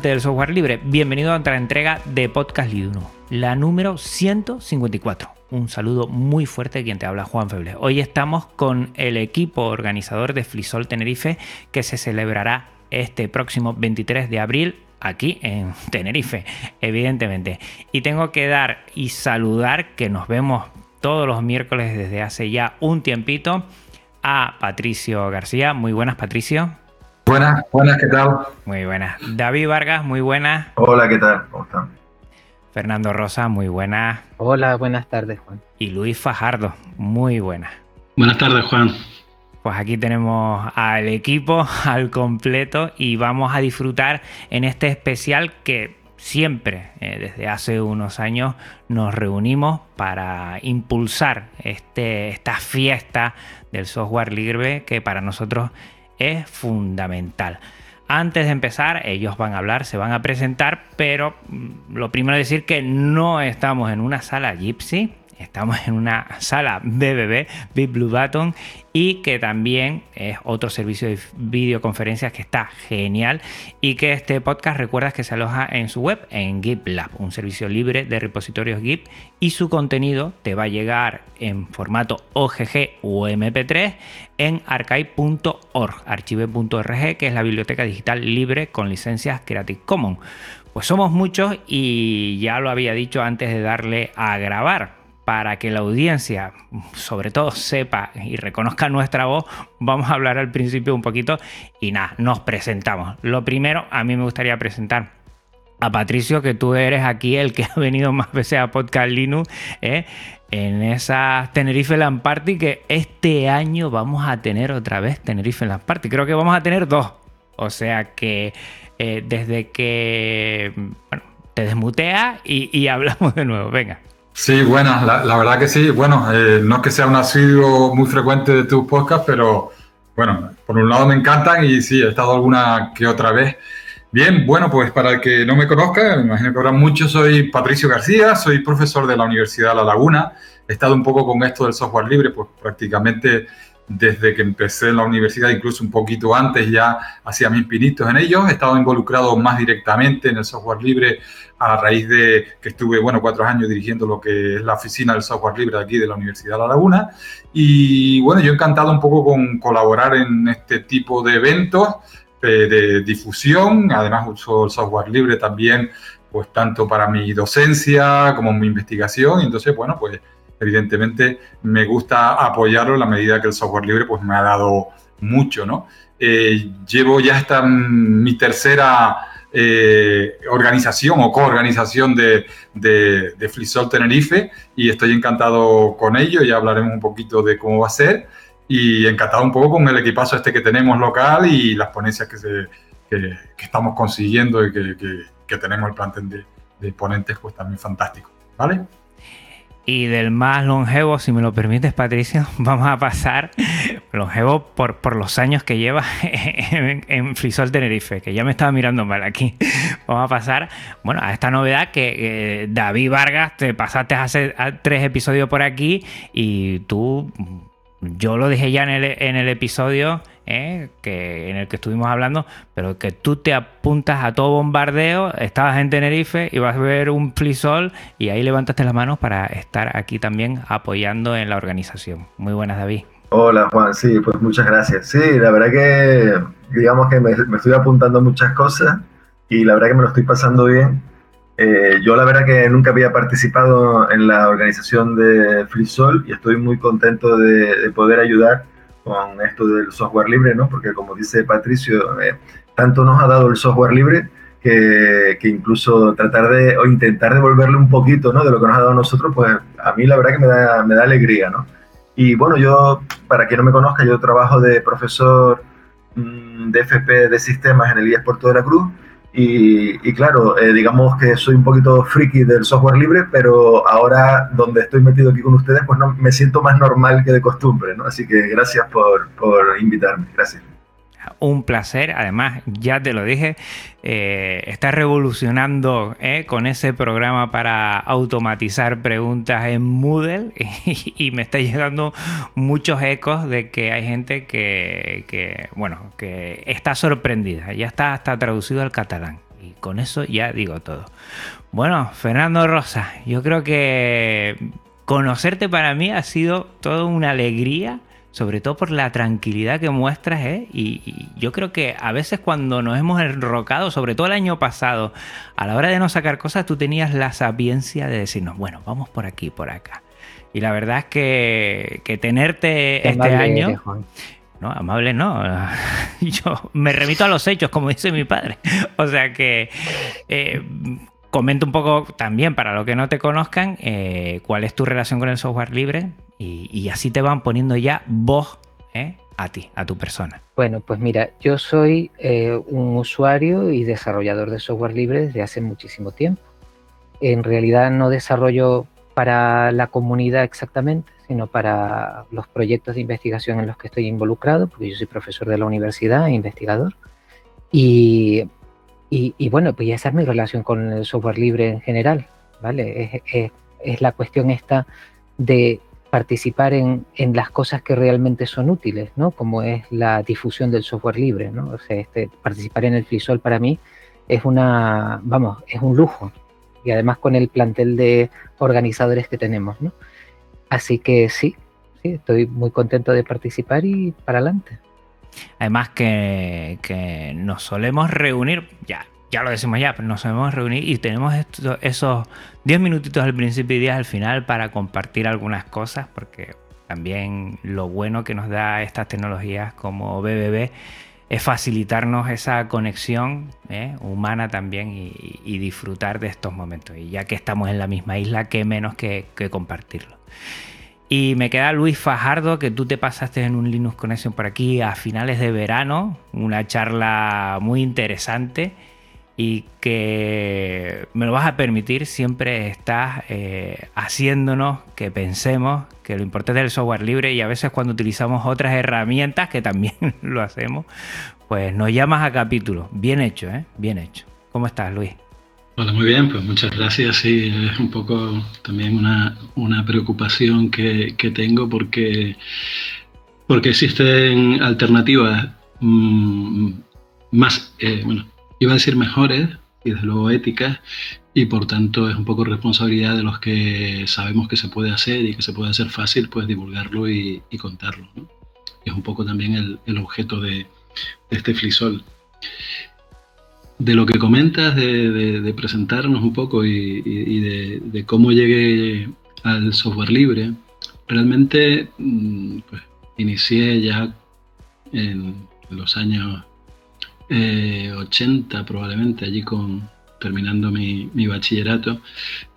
Del software libre. Bienvenido a otra entrega de Podcast Linux, la número 154. Un saludo muy fuerte de quien te habla, Juan Feble. Hoy estamos con el equipo organizador de Flisol Tenerife que se celebrará este próximo 23 de abril aquí en Tenerife, evidentemente. Y tengo que dar y saludar que nos vemos todos los miércoles desde hace ya un tiempito a Patricio García. Muy buenas, Patricio. Buenas, buenas, ¿qué tal? Muy buenas. David Vargas, muy buenas. Hola, ¿qué tal? ¿Cómo están? Fernando Rosa, muy buenas. Hola, buenas tardes, Juan. Y Luis Fajardo, muy buenas. Buenas tardes, Juan. Pues aquí tenemos al equipo al completo y vamos a disfrutar en este especial que siempre, eh, desde hace unos años, nos reunimos para impulsar este, esta fiesta del software libre que para nosotros es fundamental. Antes de empezar, ellos van a hablar, se van a presentar, pero mm, lo primero es decir que no estamos en una sala Gypsy, estamos en una sala BBB, Big Blue Button, y que también es otro servicio de videoconferencias que está genial y que este podcast recuerdas que se aloja en su web en GitLab, un servicio libre de repositorios Git y su contenido te va a llegar en formato OGG o MP3 en archive.org, archive.org, que es la biblioteca digital libre con licencias Creative Commons. Pues somos muchos y ya lo había dicho antes de darle a grabar para que la audiencia, sobre todo, sepa y reconozca nuestra voz, vamos a hablar al principio un poquito y nada, nos presentamos. Lo primero, a mí me gustaría presentar a Patricio, que tú eres aquí el que ha venido más veces a Podcast Linux, ¿eh? en esa Tenerife Land Party, que este año vamos a tener otra vez Tenerife Land Party. Creo que vamos a tener dos. O sea que eh, desde que te desmutea y, y hablamos de nuevo. Venga. Sí, buenas, la, la, verdad que sí. Bueno, eh, no es que sea un asiduo muy frecuente de tus podcasts, pero bueno, por un lado me encantan y sí, he estado alguna que otra vez. Bien, bueno, pues para el que no me conozca, me imagino que habrá mucho, soy Patricio García, soy profesor de la Universidad de La Laguna. He estado un poco con esto del software libre, pues prácticamente desde que empecé en la universidad, incluso un poquito antes ya hacía mis pinitos en ellos. He estado involucrado más directamente en el software libre a raíz de que estuve, bueno, cuatro años dirigiendo lo que es la oficina del software libre aquí de la Universidad de La Laguna. Y bueno, yo encantado un poco con colaborar en este tipo de eventos eh, de difusión. Además, uso el software libre también, pues tanto para mi docencia como mi investigación. Entonces, bueno, pues evidentemente me gusta apoyarlo en la medida que el software libre pues me ha dado mucho, ¿no? Eh, llevo ya esta mi tercera eh, organización o coorganización de, de, de Flisol Tenerife y estoy encantado con ello, ya hablaremos un poquito de cómo va a ser y encantado un poco con el equipazo este que tenemos local y las ponencias que, se, que, que estamos consiguiendo y que, que tenemos el plantel de, de ponentes pues también fantástico, ¿vale? Y del más longevo, si me lo permites, Patricio, vamos a pasar longevo por, por los años que lleva en, en Frisol Tenerife, que ya me estaba mirando mal aquí. Vamos a pasar, bueno, a esta novedad que eh, David Vargas, te pasaste hace tres episodios por aquí y tú, yo lo dije ya en el, en el episodio ¿eh? que, en el que estuvimos hablando, pero que tú te apuntas a todo bombardeo, estabas en Tenerife y vas a ver un flisol y ahí levantaste las manos para estar aquí también apoyando en la organización. Muy buenas, David. Hola Juan, sí, pues muchas gracias. Sí, la verdad que digamos que me, me estoy apuntando muchas cosas y la verdad que me lo estoy pasando bien. Eh, yo la verdad que nunca había participado en la organización de FreeSol y estoy muy contento de, de poder ayudar con esto del software libre, ¿no? Porque como dice Patricio, eh, tanto nos ha dado el software libre que, incluso tratar de, o intentar devolverle un poquito, ¿no? De lo que nos ha dado a nosotros, pues a mí la verdad que me da, me da alegría, ¿no? Y bueno, yo, para quien no me conozca, yo trabajo de profesor mm, de FP de sistemas en el IES Puerto de la Cruz. Y, claro, eh, digamos que soy un poquito friki del software libre, pero ahora donde estoy metido aquí con ustedes, pues no, me siento más normal que de costumbre, ¿no? Así que gracias por, por invitarme. Gracias un placer. Además, ya te lo dije, eh, estás revolucionando eh, con ese programa para automatizar preguntas en Moodle y, me está llegando muchos ecos de que hay gente que, bueno, que está sorprendida. Ya está hasta traducido al catalán. Y con eso ya digo todo. Bueno, Fernando Rosa, yo creo que conocerte para mí ha sido toda una alegría sobre todo por la tranquilidad que muestras, ¿eh? Y, yo creo que a veces cuando nos hemos enrocado, sobre todo el año pasado, a la hora de no sacar cosas, tú tenías la sapiencia de decirnos, bueno, vamos por aquí, por acá. Y la verdad es que, tenerte este año... No, amable no. Yo me remito a los hechos, como dice mi padre. O sea que eh, comento un poco también, para los que no te conozcan, eh, cuál es tu relación con el software libre y, así te van poniendo ya voz ¿eh? a ti, a tu persona. Bueno, pues mira, yo soy eh, un usuario y desarrollador de software libre desde hace muchísimo tiempo. En realidad no desarrollo para la comunidad exactamente, sino para los proyectos de investigación en los que estoy involucrado, porque yo soy profesor de la universidad e investigador. Y y, bueno, pues esa es mi relación con el software libre en general, ¿vale? Es, la cuestión esta de participar en, las cosas que realmente son útiles, ¿no? Como es la difusión del software libre, ¿no? O sea, este, participar en el FreeSol para mí es una, vamos, es un lujo. Y además con el plantel de organizadores que tenemos, ¿no? Así que sí, sí, estoy muy contento de participar y para adelante. Además que, nos solemos reunir, ya, ya lo decimos ya, pero nos solemos reunir y tenemos esos 10 minutitos al principio y 10 al final para compartir algunas cosas, porque también lo bueno que nos da estas tecnologías como BBB es facilitarnos esa conexión ¿eh? humana también y, disfrutar de estos momentos. Y ya que estamos en la misma isla, qué menos que compartirlo. Y me queda Luis Fajardo, que tú te pasaste en un Linux Connection por aquí a finales de verano, una charla muy interesante y que me lo vas a permitir, siempre estás eh, haciéndonos que pensemos que lo importante es el software libre y a veces cuando utilizamos otras herramientas, que también lo hacemos, pues nos llamas a capítulo. Bien hecho, ¿eh? Bien hecho. ¿Cómo estás, Luis? Hola, muy bien, pues muchas gracias. Sí, es un poco también una, preocupación que, tengo porque, porque existen alternativas mm, más, eh, bueno, iba a decir mejores y desde luego éticas y por tanto es un poco responsabilidad de los que sabemos que se puede hacer y que se puede hacer fácil, pues divulgarlo y, contarlo. Es un poco también el, objeto de, de este flisol de lo que comentas, de, presentarnos un poco y, de, cómo llegué al software libre, realmente mm, pues, inicié ya en los años 80 eh, probablemente, allí con terminando mi, bachillerato,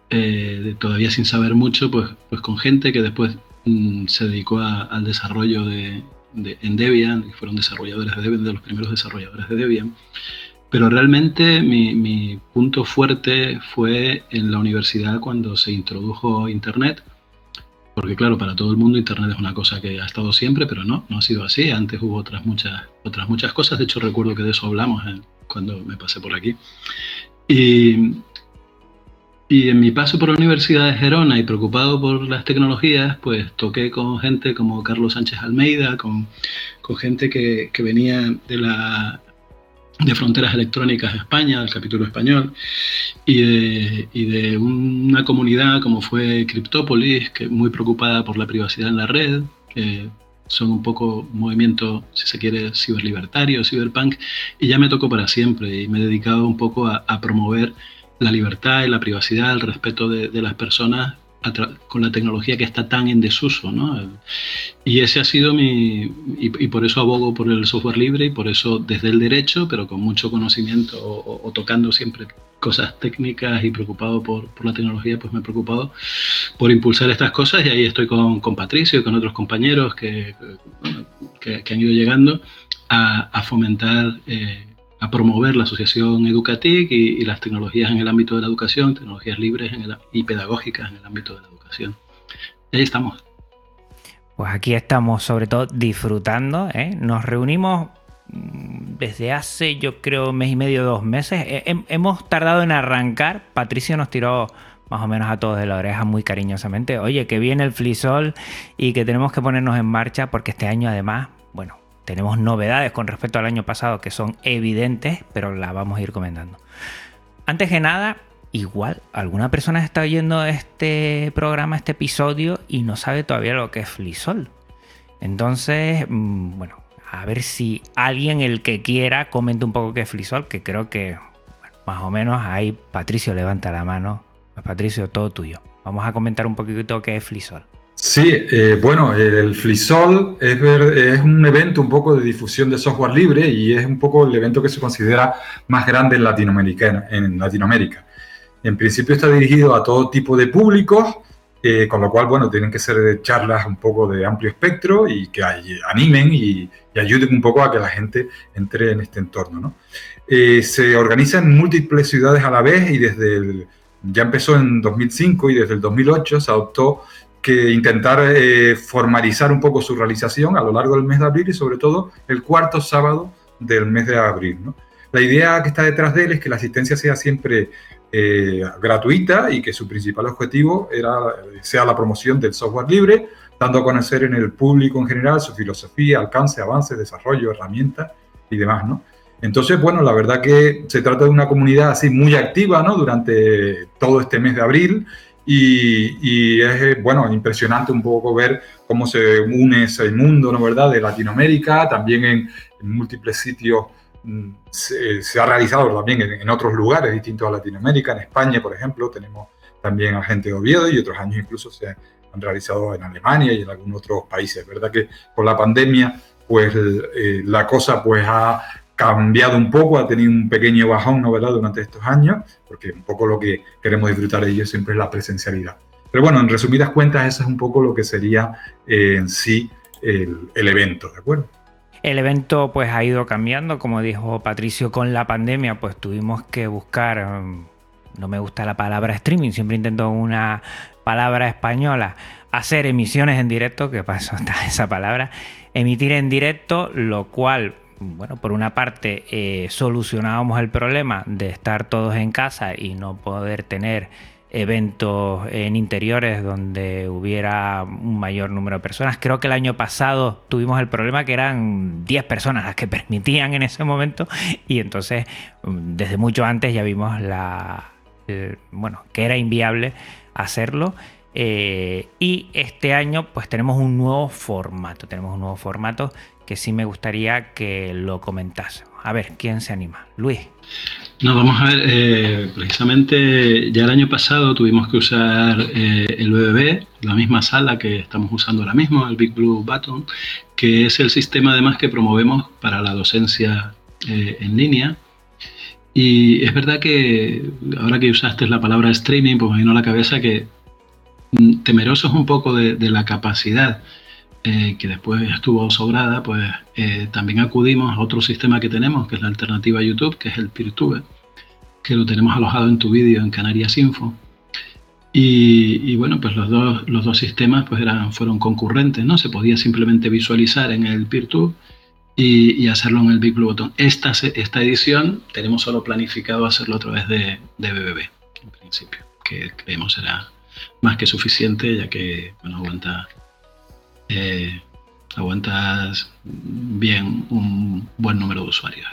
eh, todavía sin saber mucho, pues, pues con gente que después mm, se dedicó al desarrollo de, en Debian, fueron desarrolladores de Debian, de los primeros desarrolladores de Debian. Pero realmente mi, punto fuerte fue en la universidad cuando se introdujo Internet, porque claro, para todo el mundo Internet es una cosa que ha estado siempre, pero no, no ha sido así. Antes hubo otras muchas, otras muchas cosas, de hecho recuerdo que de eso hablamos cuando me pasé por aquí. Y, y en mi paso por la Universidad de Gerona y preocupado por las tecnologías, pues toqué con gente como Carlos Sánchez Almeida, con, con gente que, que venía de la de Fronteras Electrónicas de España, del capítulo español, y de, y de, una comunidad como fue Cryptopolis, que muy preocupada por la privacidad en la red, que son un poco movimiento, si se quiere, ciberlibertario, ciberpunk, y ya me tocó para siempre, y me he dedicado un poco a, promover la libertad y la privacidad, el respeto de, de las personas con la tecnología que está tan en desuso. ¿no? Y ese ha sido mi... Y, por eso abogo por el software libre y por eso desde el derecho, pero con mucho conocimiento o, tocando siempre cosas técnicas y preocupado por, por, la tecnología, pues me he preocupado por impulsar estas cosas y ahí estoy con, con Patricio y con otros compañeros que, que, han ido llegando a, a fomentar... Eh, a promover la asociación Educatic y, las tecnologías en el ámbito de la educación, tecnologías libres y pedagógicas en el ámbito de la educación. Y ahí estamos. Pues aquí estamos sobre todo disfrutando. ¿eh? Nos reunimos mm, desde hace yo creo mes y medio, dos meses. hemos tardado en arrancar. Patricio nos tiró más o menos a todos de la oreja muy cariñosamente. Oye, que viene el flisol y que tenemos que ponernos en marcha porque este año además, tenemos novedades con respecto al año pasado que son evidentes, pero las vamos a ir comentando. Antes que nada, igual alguna persona está oyendo este programa, este episodio y no sabe todavía lo que es Flisol. Entonces, mm, bueno, a ver si alguien, el que quiera, comente un poco qué es Flisol, que creo que más o menos ahí Patricio levanta la mano. Patricio, todo tuyo. Vamos a comentar un poquito qué es Flisol. Sí, eh, bueno, el FliSol es, es, un evento un poco de difusión de software libre y es un poco el evento que se considera más grande en Latinoamérica. En, Latinoamérica. en principio está dirigido a todo tipo de públicos, eh, con lo cual, bueno, tienen que ser charlas un poco de amplio espectro y que animen y, ayuden un poco a que la gente entre en este entorno. ¿no? Eh, se organiza en múltiples ciudades a la vez y desde el, ya empezó en 2005 y desde el 2008 se adoptó que intentar eh, formalizar un poco su realización a lo largo del mes de abril y sobre todo el cuarto sábado del mes de abril. La idea que está detrás de él es que la asistencia sea siempre eh, gratuita y que su principal objetivo era, sea la promoción del software libre, dando a conocer en el público en general su filosofía, alcance, avance, desarrollo, herramientas y demás. Entonces, bueno, la verdad que se trata de una comunidad así muy activa ¿no? durante todo este mes de abril y, es, eh, bueno, impresionante un poco ver cómo se une ese mundo, ¿no verdad?, de Latinoamérica, también en, múltiples sitios mm, se, ha realizado también en, otros lugares distintos a Latinoamérica, en España, por ejemplo, tenemos también a gente de Oviedo y otros años incluso se han realizado en Alemania y en algunos otros países, ¿verdad? Que con la pandemia, pues eh, la cosa pues ha cambiado un poco, ha tenido un pequeño bajón, ¿no verdad?, durante estos años, porque un poco lo que queremos disfrutar de ellos siempre es la presencialidad. Pero bueno, en resumidas cuentas, eso es un poco lo que sería eh, en sí el, evento, ¿de acuerdo? El evento pues ha ido cambiando, como dijo Patricio, con la pandemia pues tuvimos que buscar, mm, no me gusta la palabra streaming, siempre intento una palabra española, hacer emisiones en directo, que pasó esa palabra, emitir en directo, lo cual bueno, por una parte eh, solucionábamos el problema de estar todos en casa y no poder tener eventos en interiores donde hubiera un mayor número de personas. Creo que el año pasado tuvimos el problema que eran 10 personas las que permitían en ese momento y entonces mm, desde mucho antes ya vimos la, bueno, que era inviable hacerlo. Eh, y este año pues tenemos un nuevo formato, tenemos un nuevo formato que sí me gustaría que lo comentásemos. A ver, ¿quién se anima? Luis. No, vamos a ver, eh, precisamente ya el año pasado tuvimos que usar eh, el BBB, la misma sala que estamos usando ahora mismo, el Big Blue Button, que es el sistema además que promovemos para la docencia eh, en línea. Y es verdad que ahora que usaste la palabra streaming, pues me vino a la cabeza que mm, temerosos un poco de la capacidad eh, que después estuvo sobrada, pues eh, también acudimos a otro sistema que tenemos, que es la alternativa a YouTube, que es el PeerTube, que lo tenemos alojado en tu vídeo en Canarias Info. Y, bueno, pues los dos, los dos sistemas pues eran, fueron concurrentes, ¿no? Se podía simplemente visualizar en el PeerTube y, y, hacerlo en el Big Blue Button. Esta, esta edición tenemos solo planificado hacerlo a través de, de BBB, en principio, que creemos será más que suficiente, ya que bueno, aguanta eh, aguantas bien un buen número de usuarios.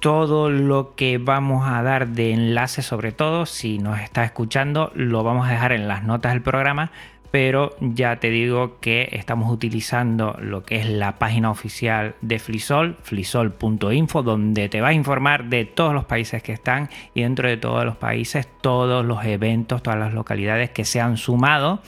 Todo lo que vamos a dar de enlace, sobre todo si nos está escuchando, lo vamos a dejar en las notas del programa. Pero ya te digo que estamos utilizando lo que es la página oficial de Flisol, flisol.info, donde te va a informar de todos los países que están y dentro de todos los países todos los eventos, todas las localidades que se han sumado.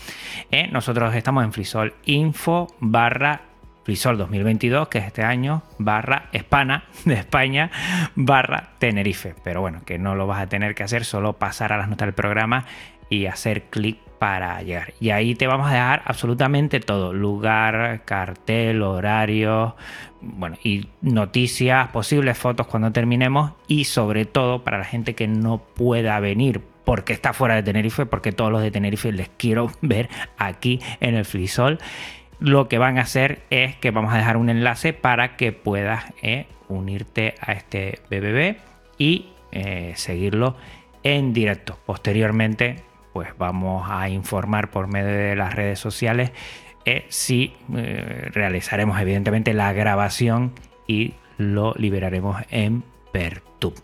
¿eh? nosotros estamos en Flisol info barra Flisol 2022, que es este año, barra Espana de España, barra Tenerife. Pero bueno, que no lo vas a tener que hacer, solo pasar a las notas del programa y hacer clic para llegar. Y ahí te vamos a dejar absolutamente todo, lugar, cartel, horario, bueno, y noticias, posibles fotos cuando terminemos y sobre todo para la gente que no pueda venir porque está fuera de Tenerife, porque todos los de Tenerife les quiero ver aquí en el Flisol. Lo que van a hacer es que vamos a dejar un enlace para que puedas eh, unirte a este BBB y eh, seguirlo en directo. Posteriormente pues vamos a informar por medio de las redes sociales eh, si eh, realizaremos evidentemente la grabación y lo liberaremos en Pertub.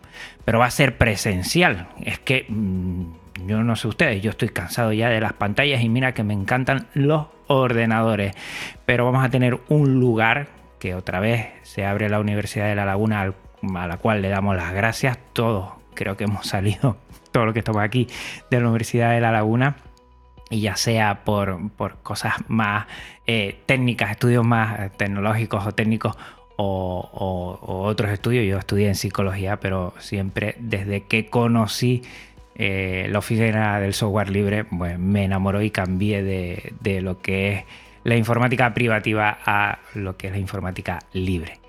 Pero va a ser presencial. Es que mm, yo no sé ustedes, yo estoy cansado ya de las pantallas y mira que me encantan los ordenadores. Pero vamos a tener un lugar que otra vez se abre la Universidad de La Laguna a la cual le damos las gracias. Todos creo que hemos salido todo lo que estamos aquí de la Universidad de La Laguna y ya sea por, cosas más eh, técnicas, estudios más tecnológicos o técnicos o, otros estudios. Yo estudié en psicología, pero siempre desde que conocí eh, la oficina del software libre, pues me enamoró y cambié de, de lo que es la informática privativa a lo que es la informática libre.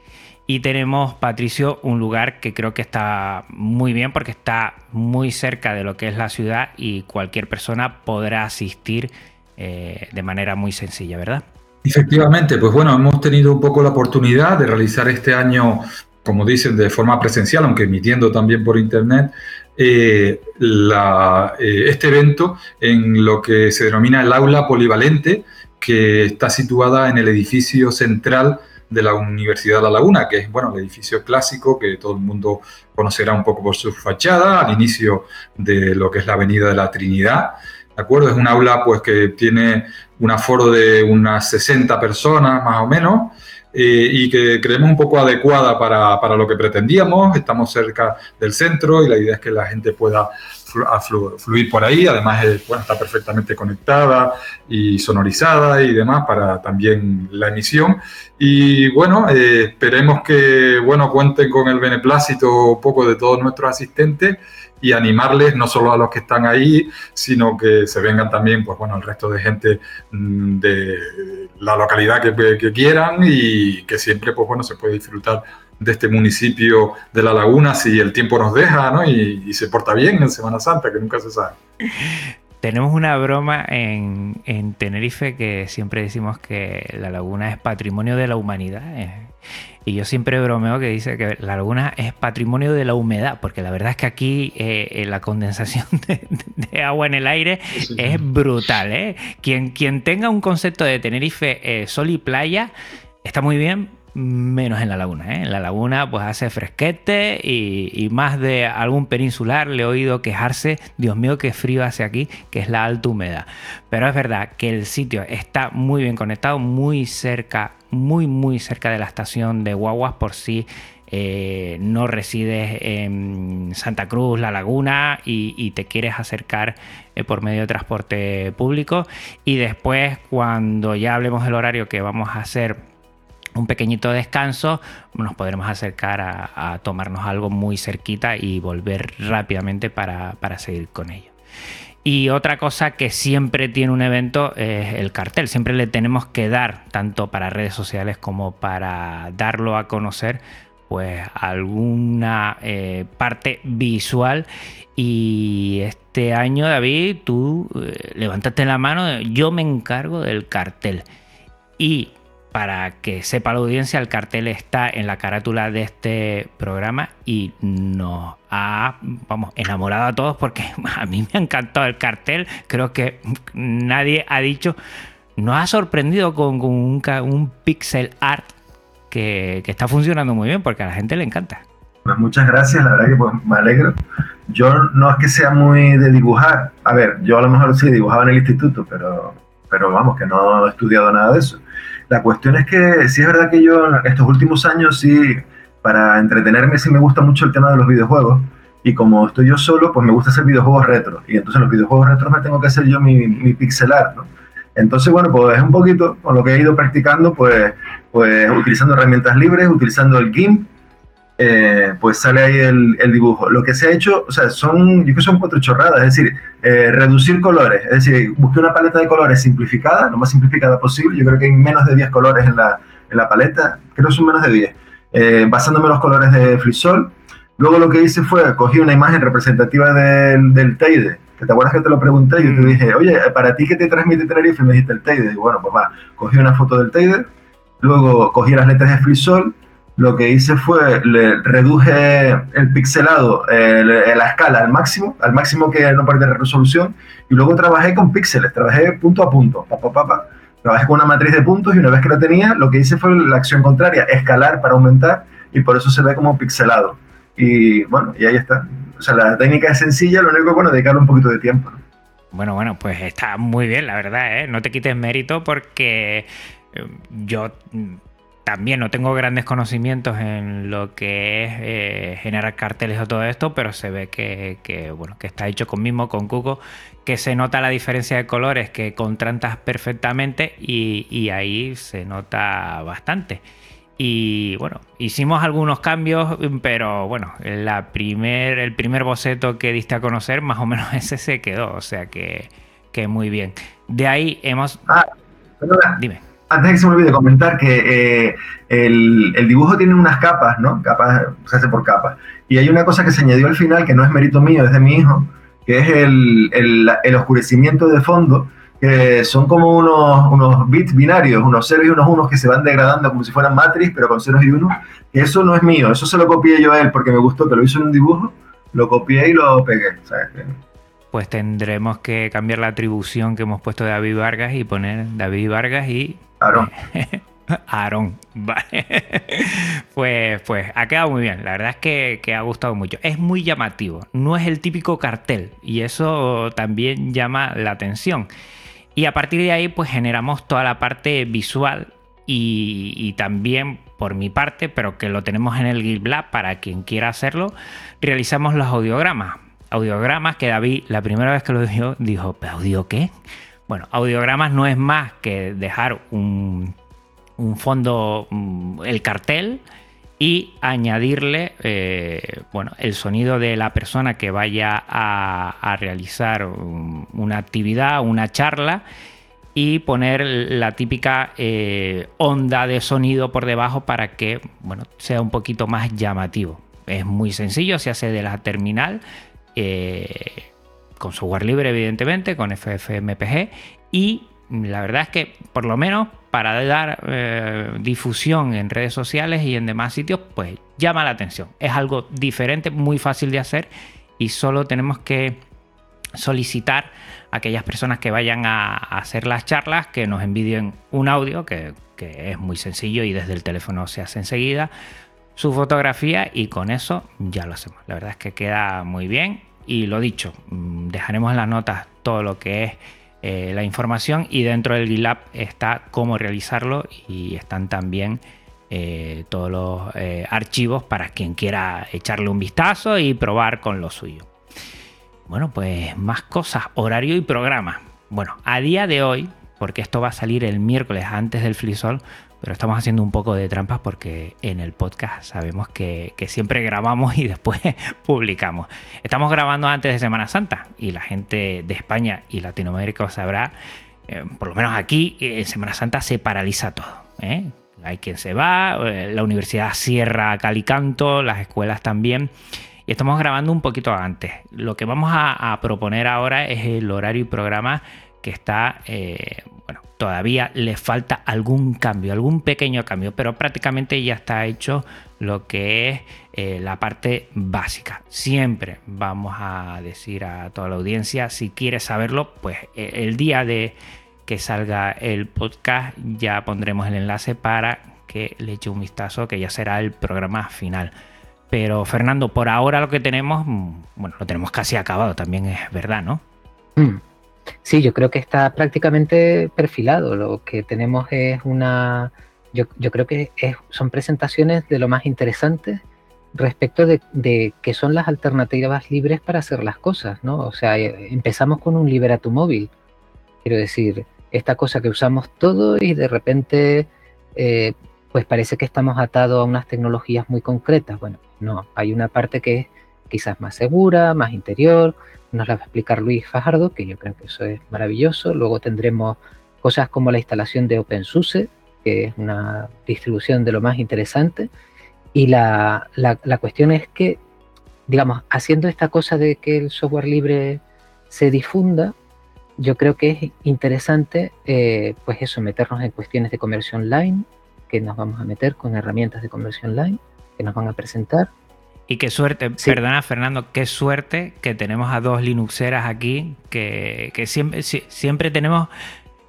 Y tenemos, Patricio, un lugar que creo que está muy bien porque está muy cerca de lo que es la ciudad y cualquier persona podrá asistir eh, de manera muy sencilla, ¿verdad? Efectivamente, pues bueno, hemos tenido un poco la oportunidad de realizar este año, como dicen, de forma presencial, aunque emitiendo también por internet, eh, eh, este evento en lo que se denomina el aula polivalente, que está situada en el edificio central de la Universidad de La Laguna, que es bueno, el edificio clásico que todo el mundo conocerá un poco por su fachada, al inicio de lo que es la Avenida de la Trinidad. ¿De acuerdo? Es un aula pues, que tiene un aforo de unas 60 personas más o menos eh, y que creemos un poco adecuada para, para, lo que pretendíamos. Estamos cerca del centro y la idea es que la gente pueda fluir por ahí. Además, bueno, está perfectamente conectada y sonorizada y demás para también la emisión. Y bueno, eh, esperemos que bueno, cuenten con el beneplácito poco de todos nuestros asistentes y animarles no solo a los que están ahí, sino que se vengan también, pues bueno, el resto de gente mm, de la localidad que, quieran y que siempre, pues bueno, se puede disfrutar de este municipio de La Laguna si el tiempo nos deja, ¿no? Y, y se porta bien en Semana Santa, que nunca se sabe. Tenemos una broma en, en, Tenerife que siempre decimos que la laguna es patrimonio de la humanidad. Eh. Y yo siempre bromeo que dice que la laguna es patrimonio de la humedad, porque la verdad es que aquí eh, eh, la condensación de, agua en el aire es brutal. ¿eh? Quien, quien tenga un concepto de Tenerife sol y playa está muy bien, menos en la laguna. En la laguna pues hace fresquete y, y, más de algún peninsular le he oído quejarse, Dios mío, qué frío hace aquí, que es la alta humedad. Pero es verdad que el sitio está muy bien conectado, muy cerca muy muy cerca de la estación de Guaguas por si eh, no resides en Santa Cruz, La Laguna y, te quieres acercar eh, por medio de transporte público. Y después, cuando ya hablemos del horario que vamos a hacer un pequeñito descanso, nos podremos acercar a, tomarnos algo muy cerquita y volver rápidamente para, para seguir con ello. Y otra cosa que siempre tiene un evento es el cartel. Siempre le tenemos que dar, tanto para redes sociales como para darlo a conocer, pues alguna eh, parte visual. Y este año, David, tú eh, levantaste la mano, yo me encargo del cartel. Y para que sepa la audiencia, el cartel está en la carátula de este programa y nos ha vamos, enamorado a todos porque a mí me ha encantado el cartel. Creo que nadie ha dicho, nos ha sorprendido con, un, pixel art que, está funcionando muy bien porque a la gente le encanta. Muchas gracias, la verdad que pues, me alegro. Yo no es que sea muy de dibujar, a ver, yo a lo mejor sí dibujaba en el instituto, pero pero vamos, que no he estudiado nada de eso. La cuestión es que sí es verdad que yo estos últimos años sí, para entretenerme sí me gusta mucho el tema de los videojuegos. Y como estoy yo solo, pues me gusta hacer videojuegos retro. Y entonces en los videojuegos retro me tengo que hacer yo mi, mi pixelar, ¿no? Entonces, bueno, pues es un poquito con lo que he ido practicando, pues, pues utilizando herramientas libres, utilizando el GIMP, eh, pues sale ahí el, el, dibujo. Lo que se ha hecho, o sea, son, yo creo que son cuatro chorradas, es decir, eh, reducir colores, es decir, busqué una paleta de colores simplificada, lo más simplificada posible, yo creo que hay menos de 10 colores en la, en la paleta, creo que son menos de 10, eh, basándome en los colores de Flisol. Luego lo que hice fue, cogí una imagen representativa del, del Teide, que te acuerdas que te lo pregunté, y yo te mm. dije, oye, ¿para ti qué te transmite Tenerife? Y me dijiste el Teide. Y bueno, pues va, cogí una foto del Teide, luego cogí las letras de FreeSol, lo que hice fue, reduje el pixelado, la escala al máximo, al máximo que no pierde resolución, y luego trabajé con píxeles, trabajé punto a punto, pa, pa, trabajé con una matriz de puntos y una vez que la tenía, lo que hice fue la acción contraria, escalar para aumentar, y por eso se ve como pixelado. Y bueno, y ahí está. O sea, la técnica es sencilla, lo único que bueno, dedicarle un poquito de tiempo. Bueno, bueno, pues está muy bien, la verdad, ¿eh? No te quites mérito porque eh, yo también no tengo grandes conocimientos en lo que es eh, generar carteles o todo esto, pero se ve que, bueno, que está hecho con mismo, con Cuco, que se nota la diferencia de colores, que contrastas perfectamente y, y ahí se nota bastante. Y bueno, hicimos algunos cambios, pero bueno, la primer, el primer boceto que diste a conocer, más o menos ese se quedó, o sea que, que muy bien. De ahí hemos... Ah, Dime. Antes que se me olvide comentar que eh, el, el, dibujo tiene unas capas, ¿no? Capas, se hace por capas. Y hay una cosa que se añadió al final, que no es mérito mío, es de mi hijo, que es el, el, el oscurecimiento de fondo, que son como unos, unos bits binarios, unos ceros y unos unos que se van degradando como si fueran matriz, pero con ceros y unos. Eso no es mío, eso se lo copié yo a él porque me gustó que lo hizo en un dibujo, lo copié y lo pegué. Pues tendremos que cambiar la atribución que hemos puesto de David Vargas y poner David Vargas y... Aarón. Aarón, vale. pues, pues ha quedado muy bien. La verdad es que, que, ha gustado mucho. Es muy llamativo. No es el típico cartel. Y eso también llama la atención. Y a partir de ahí, pues generamos toda la parte visual y, también por mi parte, pero que lo tenemos en el GitLab para quien quiera hacerlo, realizamos los audiogramas. Audiogramas que David, la primera vez que lo dijo, dijo, ¿audio qué? Bueno, audiogramas no es más que dejar un, un fondo, mm, el cartel, y añadirle eh, bueno, el sonido de la persona que vaya a, realizar una actividad, una charla y poner la típica eh, onda de sonido por debajo para que bueno, sea un poquito más llamativo. Es muy sencillo, se hace de la terminal eh, con software libre evidentemente, con FFmpeg y la verdad es que por lo menos para dar eh, difusión en redes sociales y en demás sitios, pues llama la atención. Es algo diferente, muy fácil de hacer y solo tenemos que solicitar a aquellas personas que vayan a hacer las charlas que nos envíen un audio, que, que es muy sencillo y desde el teléfono se hace enseguida, su fotografía y con eso ya lo hacemos. La verdad es que queda muy bien y lo dicho, mm, dejaremos en las notas todo lo que es eh, la información y dentro del GitLab está cómo realizarlo y están también eh, todos los eh, archivos para quien quiera echarle un vistazo y probar con lo suyo. Bueno, pues más cosas, horario y programa. Bueno, a día de hoy, porque esto va a salir el miércoles antes del FreeSol, pero estamos haciendo un poco de trampas porque en el podcast sabemos que, siempre grabamos y después publicamos. Estamos grabando antes de Semana Santa y la gente de España y Latinoamérica sabrá, eh, por lo menos aquí en Semana Santa se paraliza todo. ¿eh? Hay quien se va, eh, la universidad cierra calicanto, las escuelas también. Y estamos grabando un poquito antes. Lo que vamos a, proponer ahora es el horario y programa que está todavía le falta algún cambio, algún pequeño cambio, pero prácticamente ya está hecho lo que es eh, la parte básica. Siempre vamos a decir a toda la audiencia, si quieres saberlo, pues eh, el día de que salga el podcast ya pondremos el enlace para que le eche un vistazo, que ya será el programa final. Pero Fernando, por ahora lo que tenemos, mm, bueno, lo tenemos casi acabado, también es verdad, ¿no? Mm. Sí, yo creo que está prácticamente perfilado. Lo que tenemos es una, yo, creo que son presentaciones de lo más interesantes respecto de, de qué son las alternativas libres para hacer las cosas, ¿no? O sea, eh, empezamos con un libera tu móvil. Quiero decir, esta cosa que usamos todo y de repente, eh, pues parece que estamos atados a unas tecnologías muy concretas. Bueno, no, hay una parte que es quizás más segura, más interior, nos la va a explicar Luis Fajardo, que yo creo que eso es maravilloso. Luego tendremos cosas como la instalación de OpenSUSE, que es una distribución de lo más interesante. Y la, la, cuestión es que, digamos, haciendo esta cosa de que el software libre se difunda, yo creo que es interesante, eh, pues eso, meternos en cuestiones de comercio online, que nos vamos a meter con herramientas de comercio online que nos van a presentar. Y qué suerte, perdona Fernando, qué suerte que tenemos a dos Linuxeras aquí, que, siempre, siempre tenemos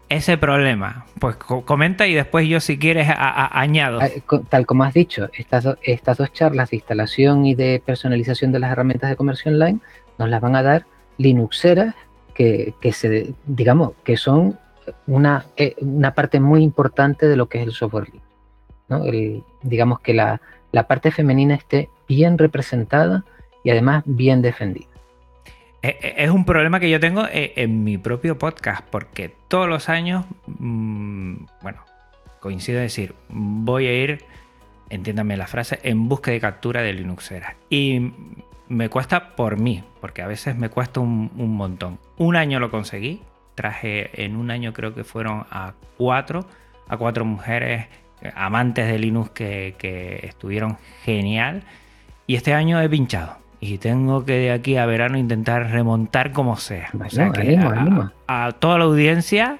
ese problema. Pues comenta y después yo si quieres añado. Ah, tal como has dicho, estas, estas dos charlas de instalación y de personalización de las herramientas de comercio online nos las van a dar Linuxeras que, que se, digamos, que son una, eh, una parte muy importante de lo que es el software libre. ¿no? digamos que la, la parte femenina esté bien representada y además bien defendida. Eh, eh, es un problema que yo tengo eh, en mi propio podcast, porque todos los años, mm, bueno, coincido decir, voy a ir, entiéndame la frase, en busca de captura de Linuxera. Y me cuesta por mí, porque a veces me cuesta un, montón. Un año lo conseguí, traje en un año creo que fueron a cuatro, a cuatro mujeres amantes de Linux que, que estuvieron genial. Y este año he pinchado. Y tengo que de aquí a verano intentar remontar como sea. o sea que a, toda la audiencia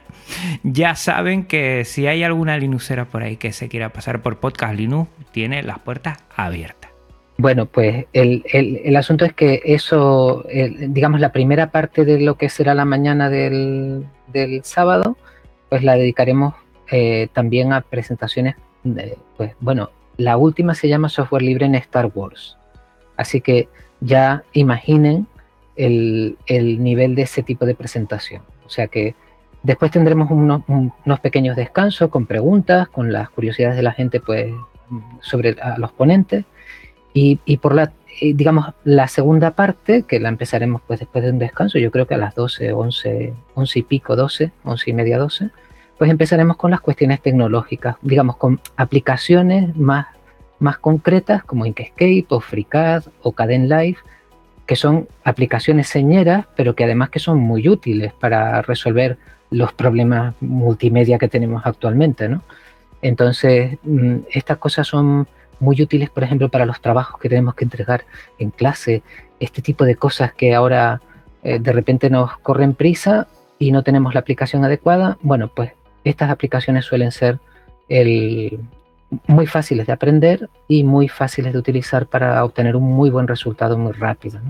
ya saben que si hay alguna Linuxera por ahí que se quiera pasar por Podcast Linux, tiene las puertas abiertas. Bueno, pues el, el, asunto es que eso, digamos, la primera parte de lo que será la mañana del, del sábado, pues la dedicaremos eh, también a presentaciones, pues bueno, la última se llama Software Libre en Star Wars. Así que ya imaginen el, nivel de ese tipo de presentación. O sea que después tendremos unos, pequeños descansos con preguntas, con las curiosidades de la gente pues, sobre los ponentes. Y, por la, eh, digamos, la segunda parte, que la empezaremos pues después de un descanso, yo creo que a las 12, 11, 11 y pico, 12, 11 y media, 12, pues empezaremos con las cuestiones tecnológicas, digamos, con aplicaciones más más concretas como Inkscape o FreeCAD o Live, que son aplicaciones señeras, pero que además que son muy útiles para resolver los problemas multimedia que tenemos actualmente, ¿no? Entonces, mm, estas cosas son muy útiles, por ejemplo, para los trabajos que tenemos que entregar en clase, este tipo de cosas que ahora eh, de repente nos corren prisa y no tenemos la aplicación adecuada. Bueno, pues estas aplicaciones suelen ser muy fáciles de aprender y muy fáciles de utilizar para obtener un muy buen resultado muy rápido.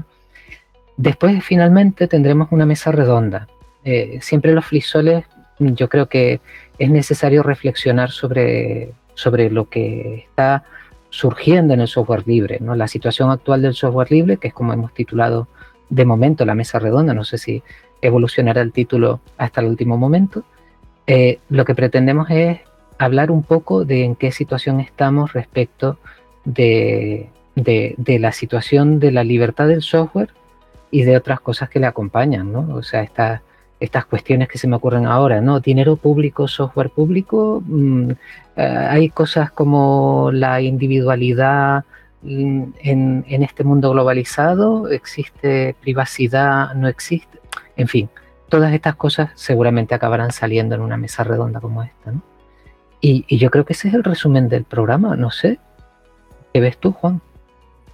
Después, finalmente, tendremos una mesa redonda. Eh, siempre los flisoles, yo creo que es necesario reflexionar sobre, sobre lo que está surgiendo en el software libre, ¿no? la situación actual del software libre, que es como hemos titulado de momento la mesa redonda, no sé si evolucionará el título hasta el último momento. Eh, lo que pretendemos es hablar un poco de en qué situación estamos respecto de, la situación de la libertad del software y de otras cosas que le acompañan, ¿no? O sea, estas cuestiones que se me ocurren ahora, ¿no? Dinero público, software público, mm, eh, hay cosas como la individualidad mm, en, en, este mundo globalizado, existe privacidad, no existe, en fin, todas estas cosas seguramente acabarán saliendo en una mesa redonda como esta, ¿no? Y, yo creo que ese es el resumen del programa, no sé. ¿Qué ves tú, Juan?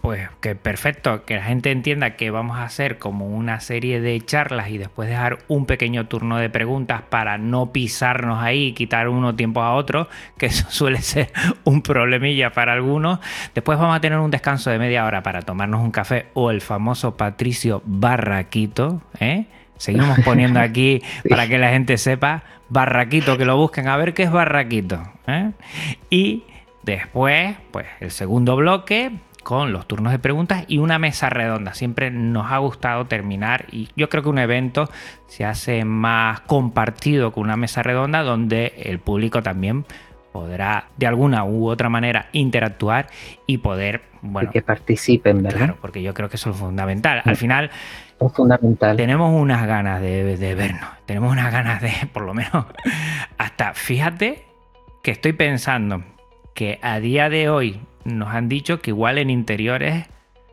Pues que perfecto, que la gente entienda que vamos a hacer como una serie de charlas y después dejar un pequeño turno de preguntas para no pisarnos ahí y quitar uno tiempo a otro, que eso suele ser un problemilla para algunos. Después vamos a tener un descanso de media hora para tomarnos un café o el famoso Patricio Barraquito, ¿eh? Seguimos poniendo aquí para que la gente sepa. Barraquito, que lo busquen a ver qué es Barraquito. ¿eh? Y después, pues el segundo bloque con los turnos de preguntas y una mesa redonda. Siempre nos ha gustado terminar y yo creo que un evento se hace más compartido con una mesa redonda donde el público también podrá de alguna u otra manera interactuar y poder, bueno, que participen, ¿verdad? Claro, porque yo creo que eso es fundamental. Al final, es fundamental. Tenemos unas ganas de, de vernos, tenemos unas ganas de, por lo menos, hasta, fíjate que estoy pensando que a día de hoy nos han dicho que igual en interiores,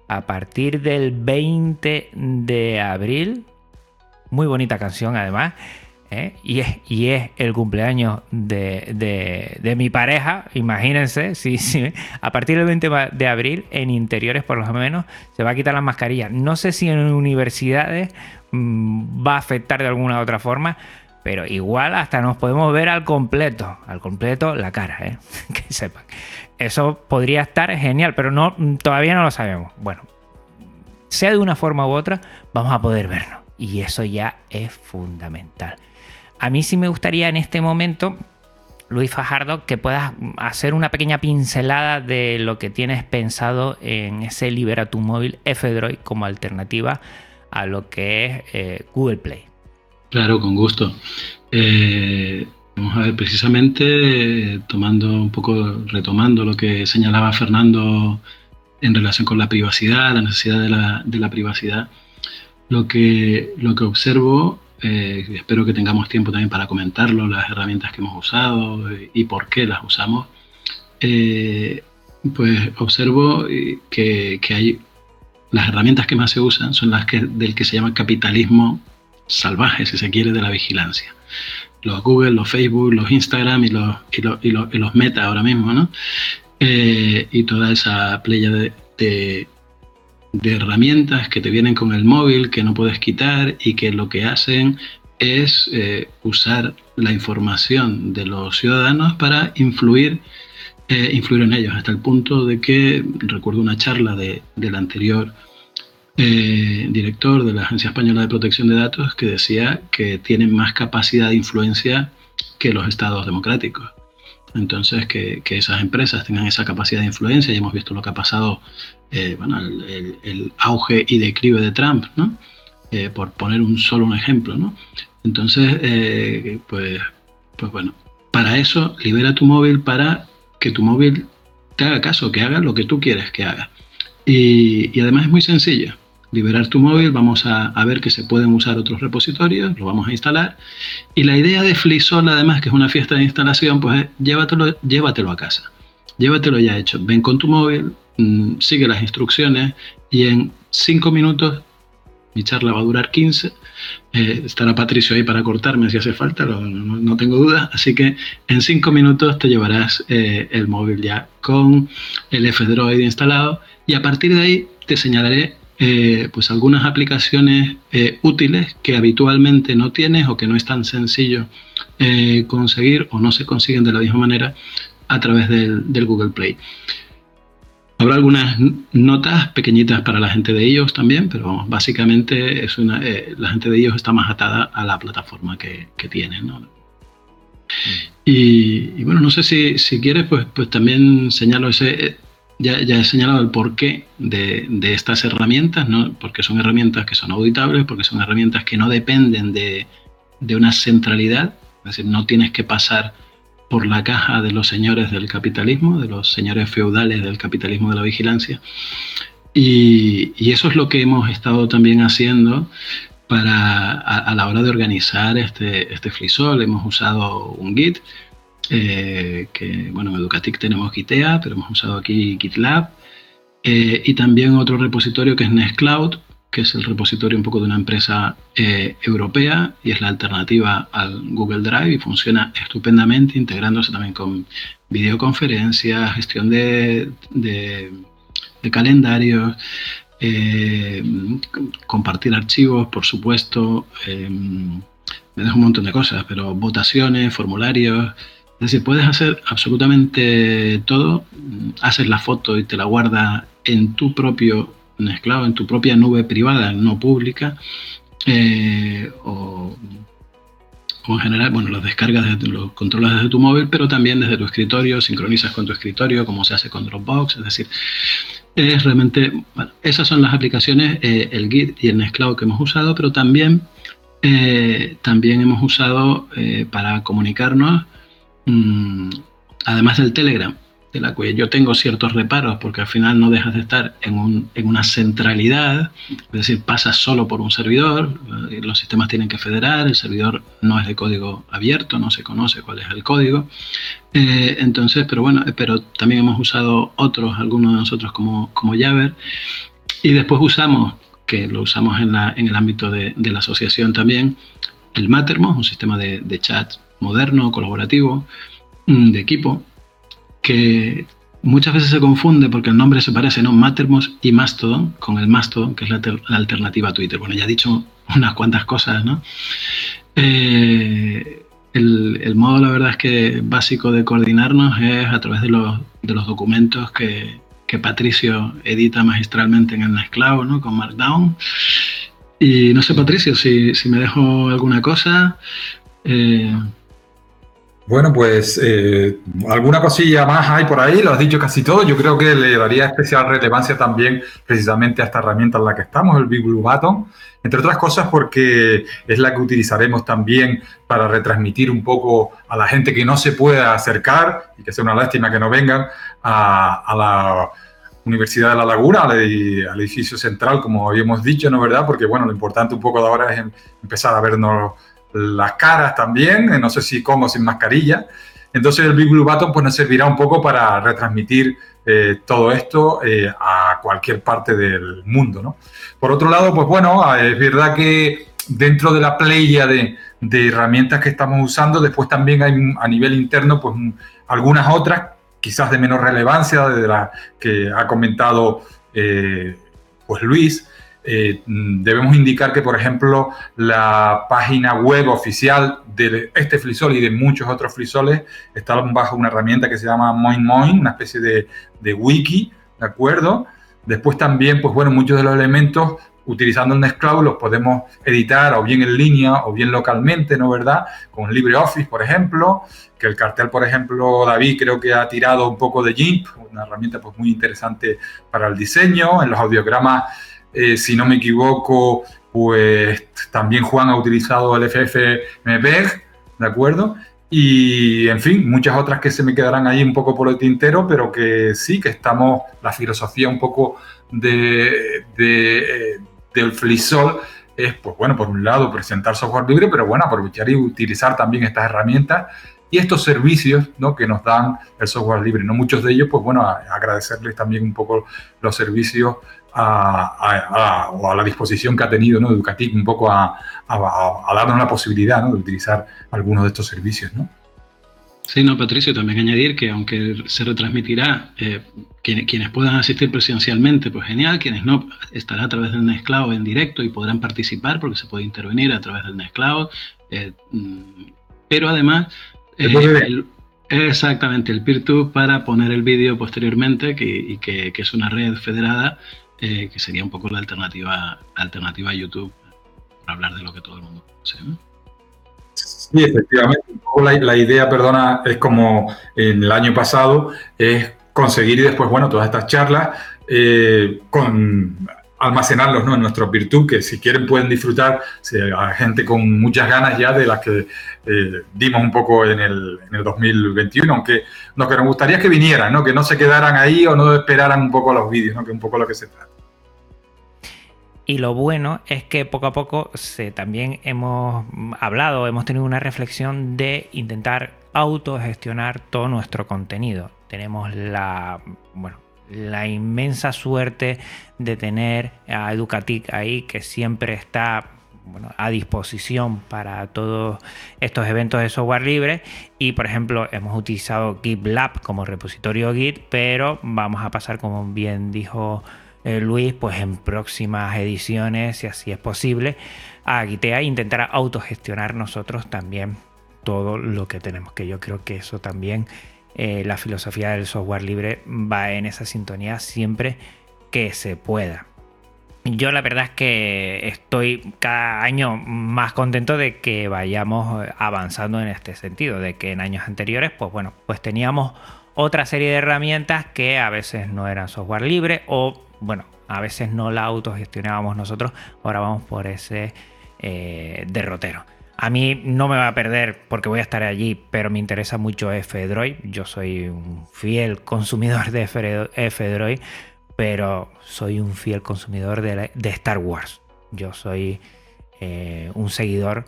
a partir del 20 de abril, muy bonita canción además, ¿eh? y, es, y, es, el cumpleaños de, mi pareja, imagínense, sí, sí, a partir del 20 de abril en interiores por lo menos se va a quitar la mascarilla. No sé si en universidades mm, va a afectar de alguna u otra forma, pero igual hasta nos podemos ver al completo, al completo la cara, ¿eh? que sepan. Eso podría estar genial, pero no, todavía no lo sabemos. Bueno, sea de una forma u otra, vamos a poder vernos. Y eso ya es fundamental. A mí sí me gustaría en este momento, Luis Fajardo, que puedas hacer una pequeña pincelada de lo que tienes pensado en ese Libera tu móvil F-Droid como alternativa a lo que es eh, Google Play. Claro, con gusto. Eh, vamos a ver, precisamente tomando un poco, retomando lo que señalaba Fernando en relación con la privacidad, la necesidad de la, de la privacidad, lo que, lo que observo, eh, espero que tengamos tiempo también para comentarlo, las herramientas que hemos usado eh, y por qué las usamos, pues observo que, que hay las herramientas que más se usan son las que, del que se llama capitalismo salvaje, si se quiere, de la vigilancia. Los Google, los Facebook, los Instagram y los, y los, Meta ahora mismo, ¿no? Eh, y toda esa playa de, herramientas que te vienen con el móvil, que no puedes quitar y que lo que hacen es eh, usar la información de los ciudadanos para influir, eh, influir en ellos, hasta el punto de que recuerdo una charla de, del anterior eh, director de la Agencia Española de Protección de Datos, que decía que tienen más capacidad de influencia que los estados democráticos. Entonces, que, esas empresas tengan esa capacidad de influencia, y hemos visto lo que ha pasado, eh, el, auge y declive de Trump, ¿no? Eh, por poner un solo un ejemplo, ¿no? Entonces, pues, pues bueno, para eso libera tu móvil para que tu móvil te haga caso, que haga lo que tú quieres que haga. Y, y además es muy sencillo liberar tu móvil, vamos a, ver que se pueden usar otros repositorios, lo vamos a instalar. Y la idea de FliSol, además, que es una fiesta de instalación, pues es llévatelo, llévatelo a casa. Llévatelo ya hecho. Ven con tu móvil, mm, sigue las instrucciones y en cinco minutos, mi charla va a durar 15, eh, estará Patricio ahí para cortarme si hace falta, no, tengo duda. Así que en cinco minutos te llevarás eh, el móvil ya con el F-Droid instalado y a partir de ahí te señalaré eh, pues algunas aplicaciones útiles que habitualmente no tienes o que no es tan sencillo conseguir o no se consiguen de la misma manera a través del, Google Play. Habrá algunas notas pequeñitas para la gente de ellos también, pero básicamente es una, la gente de ellos está más atada a la plataforma que, que tienen. Mm. Y, bueno, no sé si, si quieres, pues, pues también señalo ese, ya, he señalado el porqué de, de estas herramientas, ¿no? porque son herramientas que son auditables, porque son herramientas que no dependen de, de una centralidad, es decir, no tienes que pasar por la caja de los señores del capitalismo, de los señores feudales del capitalismo de la vigilancia. Y, y eso es lo que hemos estado también haciendo para, a, la hora de organizar este, este FliSol. Hemos usado un Git, eh, que bueno, en Educatic tenemos Gitea, pero hemos usado aquí GitLab, eh, y también otro repositorio que es Nextcloud, que es el repositorio un poco de una empresa eh, europea y es la alternativa al Google Drive y funciona estupendamente, integrándose también con videoconferencias, gestión de, de, calendarios, compartir archivos, por supuesto, me dejo un montón de cosas, pero votaciones, formularios, es decir, puedes hacer absolutamente todo, haces la foto y te la guardas en tu propio esclavo, en tu propia nube privada, no pública, eh, o, en general, bueno, los descargas, los controlas desde tu móvil, pero también desde tu escritorio, sincronizas con tu escritorio, como se hace con Dropbox, es decir, es realmente, bueno, esas son las aplicaciones, eh, el Git y el Nextcloud que hemos usado, pero también, eh, también hemos usado para comunicarnos, mm, además del Telegram, de la cual yo tengo ciertos reparos porque al final no dejas de estar en, un, en una centralidad, es decir, pasas solo por un servidor, eh, los sistemas tienen que federar, el servidor no es de código abierto, no se conoce cuál es el código. Eh, entonces, pero bueno, pero también hemos usado otros, algunos de nosotros como, como y después usamos, que lo usamos en, el ámbito de, la asociación también, el Mattermost, un sistema de, de chat moderno, colaborativo, mm, de equipo, que muchas veces se confunde porque el nombre se parece, ¿no? Mattermost y Mastodon, con el Mastodon, que es la, la, alternativa a Twitter. Bueno, ya he dicho unas cuantas cosas, ¿no? Eh, el, el, modo, la verdad es que básico de coordinarnos es a través de los, de los documentos que, que, Patricio edita magistralmente en el Nextcloud, ¿no? Con Markdown. Y no sé, Patricio, si, si me dejo alguna cosa. Eh, bueno, pues eh, alguna cosilla más hay por ahí, lo has dicho casi todo. Yo creo que le daría especial relevancia también precisamente a esta herramienta en la que estamos, el Big Blue Button, entre otras cosas porque es la que utilizaremos también para retransmitir un poco a la gente que no se pueda acercar y que sea una lástima que no vengan a, a la Universidad de La Laguna, al, edificio central, como habíamos dicho, ¿no verdad? Porque bueno, lo importante un poco de ahora es em, empezar a vernos las caras también, eh, no sé si con o sin mascarilla. Entonces el Big Blue Button pues, nos servirá un poco para retransmitir eh, todo esto eh, a cualquier parte del mundo. ¿no? Por otro lado, pues bueno, es verdad que dentro de la playa de, de, herramientas que estamos usando, después también hay a nivel interno pues algunas otras, quizás de menor relevancia, de las que ha comentado pues Luis, eh, debemos indicar que, por ejemplo, la página web oficial de este frisol y de muchos otros frisoles está bajo una herramienta que se llama MoinMoin, una especie de, de, wiki, ¿de acuerdo? Después también, pues bueno, muchos de los elementos utilizando el Nextcloud los podemos editar o bien en línea o bien localmente, ¿no verdad? Con LibreOffice, por ejemplo, que el cartel, por ejemplo, David creo que ha tirado un poco de GIMP, una herramienta pues muy interesante para el diseño, en los audiogramas eh, si no me equivoco, pues también Juan ha utilizado el FFmpeg, ¿de acuerdo? Y, en fin, muchas otras que se me quedarán ahí un poco por el tintero, pero que sí, que estamos, la filosofía un poco de, de, eh, del FLISOL es, pues bueno, por un lado presentar software libre, pero bueno, aprovechar y utilizar también estas herramientas y estos servicios ¿no? que nos dan el software libre. ¿no? Muchos de ellos, pues bueno, agradecerles también un poco los servicios a, a, a, la disposición que ha tenido ¿no? Educatic un poco a, darnos la posibilidad ¿no? de utilizar algunos de estos servicios. ¿no? Sí, no, Patricio, también añadir que aunque se retransmitirá, eh, quienes, quienes, puedan asistir presencialmente, pues genial, quienes no, estará a través del Nextcloud en directo y podrán participar porque se puede intervenir a través del Nextcloud, eh, mm, pero además... Eh, el, exactamente, el PeerTube para poner el vídeo posteriormente que, y que, que es una red federada eh, que sería un poco la alternativa, alternativa a YouTube, para hablar de lo que todo el mundo conoce. ¿no? Sí, efectivamente. La, la, idea, perdona, es como en el año pasado, es conseguir y después, bueno, todas estas charlas eh, con almacenarlos ¿no? en nuestros virtud, que si quieren pueden disfrutar, si hay gente con muchas ganas ya de las que eh, dimos un poco en el, en el 2021, aunque lo que nos gustaría es que vinieran, ¿no? que no se quedaran ahí o no esperaran un poco los vídeos, ¿no? que un poco lo que se trata. Y lo bueno es que poco a poco también hemos hablado, hemos tenido una reflexión de intentar autogestionar todo nuestro contenido. Tenemos la, bueno, la inmensa suerte de tener a Educatic ahí, que siempre está bueno, a disposición para todos estos eventos de software libre. Y por ejemplo, hemos utilizado GitLab como repositorio Git, pero vamos a pasar, como bien dijo eh, Luis, pues en próximas ediciones, si así es posible, a Gitea e intentar autogestionar nosotros también todo lo que tenemos. Que yo creo que eso también eh, la filosofía del software libre va en esa sintonía siempre que se pueda. yo la verdad es que estoy cada año más contento de que vayamos avanzando en este sentido, de que en años anteriores, pues bueno, pues teníamos otra serie de herramientas que a veces no eran software libre o, bueno, a veces no la autogestionábamos nosotros, ahora vamos por ese eh, derrotero. A mí no me va a perder porque voy a estar allí, pero me interesa mucho F-Droid. Yo soy un fiel consumidor de F-Droid pero soy un fiel consumidor de, Star Wars. Yo soy eh, un seguidor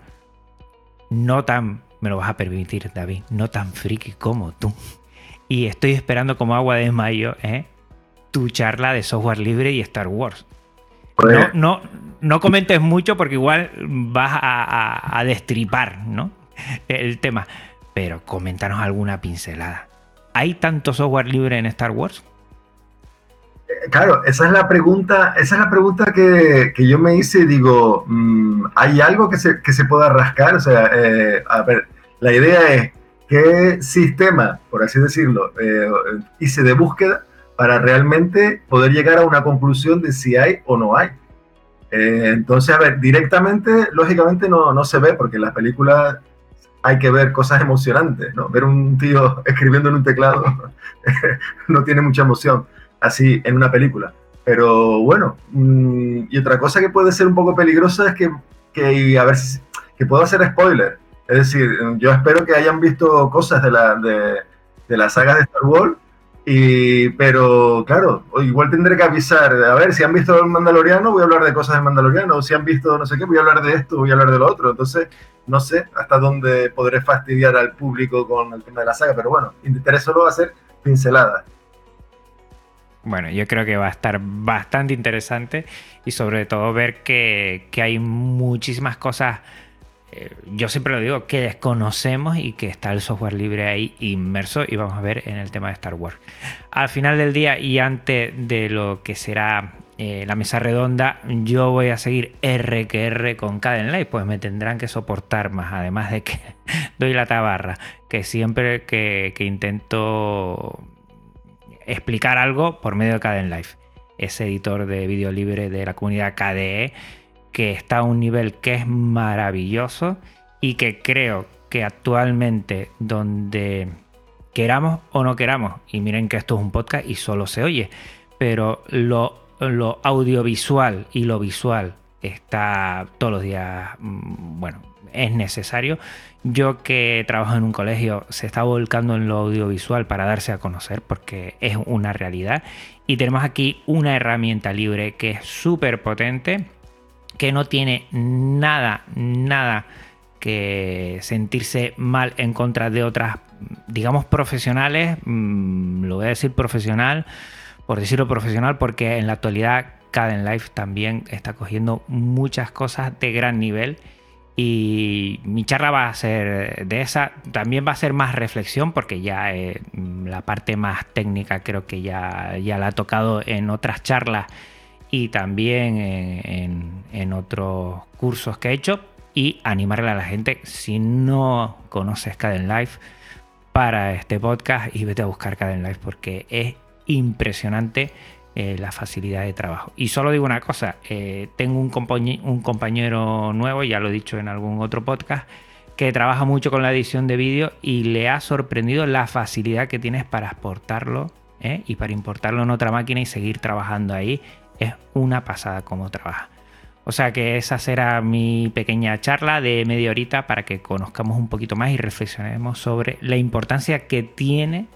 no tan, me lo vas a permitir David, no tan friki como tú. Y estoy esperando como agua de mayo ¿eh? tu charla de software libre y Star Wars. No, no, no comentes mucho porque igual vas a, a destripar ¿no? el tema. Pero coméntanos alguna pincelada. ¿Hay tanto software libre en Star Wars? Claro, esa es la pregunta, esa es la pregunta que, yo me hice digo, mm, ¿hay algo que se, que se pueda rascar? O sea, eh, a ver, la idea es qué sistema, por así decirlo, eh, hice de búsqueda para realmente poder llegar a una conclusión de si hay o no hay. Eh, entonces, a ver, directamente, lógicamente no, no se ve porque en las películas hay que ver cosas emocionantes, ¿no? Ver un tío escribiendo en un teclado no tiene mucha emoción así en una película. Pero bueno, mm, y otra cosa que puede ser un poco peligrosa es que, que a ver si que puedo hacer spoiler. Es decir, yo espero que hayan visto cosas de la, de, de la saga de Star Wars, y, pero claro, igual tendré que avisar, a ver, si han visto el Mandaloriano, voy a hablar de cosas del Mandaloriano, si han visto no sé qué, voy a hablar de esto, voy a hablar de lo otro. Entonces, no sé hasta dónde podré fastidiar al público con el tema de la saga, pero bueno, intentaré solo hacer pinceladas. Bueno, yo creo que va a estar bastante interesante y sobre todo ver que, hay muchísimas cosas, yo siempre lo digo, que desconocemos y que está el software libre ahí inmerso y vamos a ver en el tema de Star Wars. Al final del día y antes de lo que será eh, la mesa redonda, yo voy a seguir R que R con Caden Live, pues me tendrán que soportar más, además de que doy la tabarra, que siempre que, intento explicar algo por medio de Caden Life, ese editor de vídeo libre de la comunidad KDE que está a un nivel que es maravilloso y que creo que actualmente donde queramos o no queramos, y miren que esto es un podcast y solo se oye, pero lo, lo audiovisual y lo visual está todos los días, mm, bueno, es necesario. Yo que trabajo en un colegio se está volcando en lo audiovisual para darse a conocer porque es una realidad. Y tenemos aquí una herramienta libre que es súper potente, que no tiene nada, nada que sentirse mal en contra de otras, digamos, profesionales. Mm, lo voy a decir profesional, por decirlo profesional, porque en la actualidad Caden Life también está cogiendo muchas cosas de gran nivel y mi charla va a ser de esa. También va a ser más reflexión porque ya eh, la parte más técnica creo que ya, ya la ha tocado en otras charlas y también en, otros cursos que he hecho. Y animarle a la gente, si no conoces Caden Life, para este podcast y vete a buscar Caden Life porque es impresionante eh, la facilidad de trabajo. Y solo digo una cosa, eh, tengo un, un compañero nuevo, ya lo he dicho en algún otro podcast, que trabaja mucho con la edición de vídeo y le ha sorprendido la facilidad que tienes para exportarlo ¿eh? y para importarlo en otra máquina y seguir trabajando ahí. Es una pasada como trabaja. O sea que esa será mi pequeña charla de media horita para que conozcamos un poquito más y reflexionemos sobre la importancia que tiene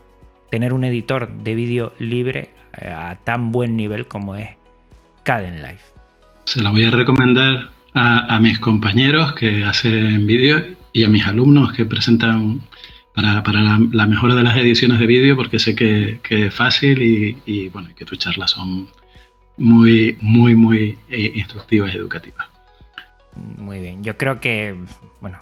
tener un editor de vídeo libre a tan buen nivel como es Caden Life. Se la voy a recomendar a, mis compañeros que hacen vídeo y a mis alumnos que presentan para, la, mejora de las ediciones de vídeo porque sé que, es fácil y, bueno, que tus charlas son muy, muy, muy eh, instructivas y educativas. Muy bien, yo creo que, bueno,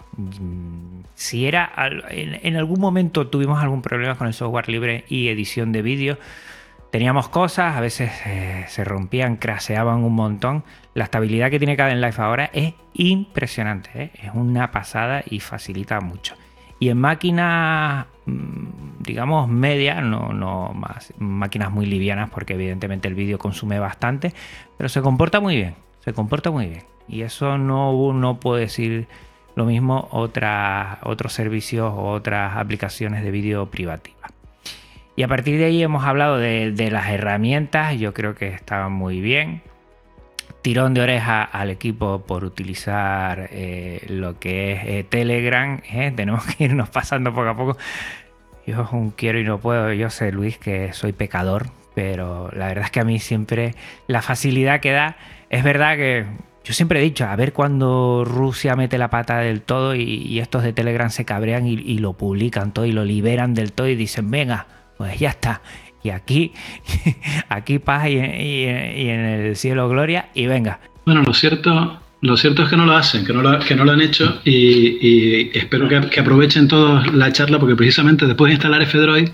si era, en, algún momento tuvimos algún problema con el software libre y edición de vídeo, teníamos cosas, a veces eh, se rompían, craseaban un montón. La estabilidad que tiene Caden Life ahora es impresionante, ¿eh? es una pasada y facilita mucho. Y en máquinas digamos, media, no, no más, máquinas muy livianas, porque evidentemente el vídeo consume bastante, pero se comporta muy bien, se comporta muy bien. Y eso no, no puedo decir lo mismo otras, otros servicios o otras aplicaciones de vídeo privativa. Y a partir de ahí hemos hablado de, las herramientas, yo creo que estaban muy bien. Tirón de oreja al equipo por utilizar eh, lo que es eh, Telegram. ¿eh? Tenemos que irnos pasando poco a poco. Yo un quiero y no puedo. Yo sé, Luis, que soy pecador, pero la verdad es que a mí siempre la facilidad que da. Es verdad que yo siempre he dicho, a ver cuando Rusia mete la pata del todo y, estos de Telegram se cabrean y, y, lo publican todo y lo liberan del todo y dicen, venga, pues ya está. Y aquí, aquí paz y, en el cielo gloria y venga. Bueno, lo cierto, lo cierto es que no lo hacen, que no lo, que no lo han hecho y, espero que, aprovechen todos la charla porque precisamente después de instalar F-Droid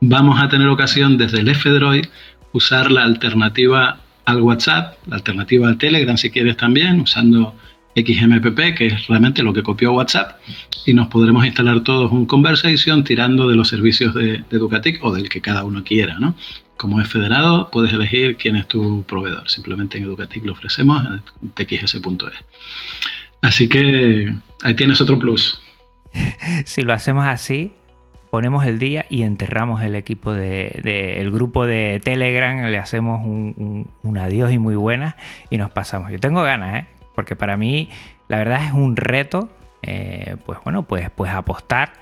vamos a tener ocasión desde el F-Droid usar la alternativa al WhatsApp, la alternativa al Telegram si quieres también, usando XMPP, que es realmente lo que copió WhatsApp, y nos podremos instalar todos un Conversation tirando de los servicios de, Educatic o del que cada uno quiera, ¿no? Como es federado, puedes elegir quién es tu proveedor. Simplemente en Educatic lo ofrecemos en txs.es. Así que ahí tienes otro plus. Si lo hacemos así, ponemos el día y enterramos el equipo de, el grupo de Telegram, le hacemos un, un, adiós y muy buenas y nos pasamos. Yo tengo ganas, ¿eh? Porque para mí la verdad es un reto, eh, pues bueno, pues, pues apostar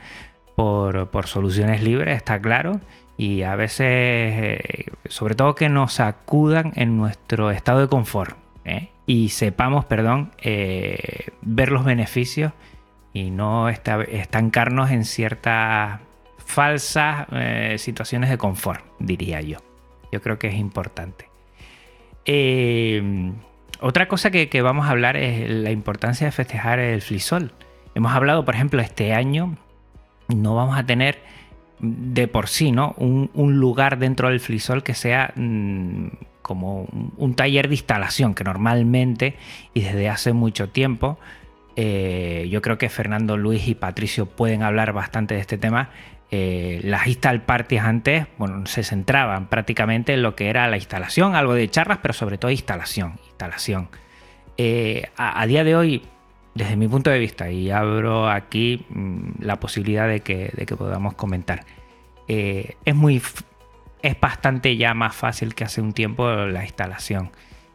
por, soluciones libres, está claro, y a veces, eh, sobre todo que nos acudan en nuestro estado de confort ¿eh? y sepamos, perdón, ver los beneficios y no estancarnos en ciertas falsas situaciones de confort, diría yo. Yo creo que es importante. Otra cosa que, vamos a hablar es la importancia de festejar el flisol. Hemos hablado, por ejemplo, este año no vamos a tener de por sí, ¿no? Un, lugar dentro del flisol que sea mm, como un, taller de instalación, que normalmente y desde hace mucho tiempo, eh, yo creo que Fernando Luis y Patricio pueden hablar bastante de este tema. Eh, las install parties antes, bueno, se centraban prácticamente en lo que era la instalación, algo de charlas, pero sobre todo instalación instalación. Eh, a, día de hoy, desde mi punto de vista, y abro aquí mm, la posibilidad de que, podamos comentar, eh, es muy es bastante ya más fácil que hace un tiempo la instalación.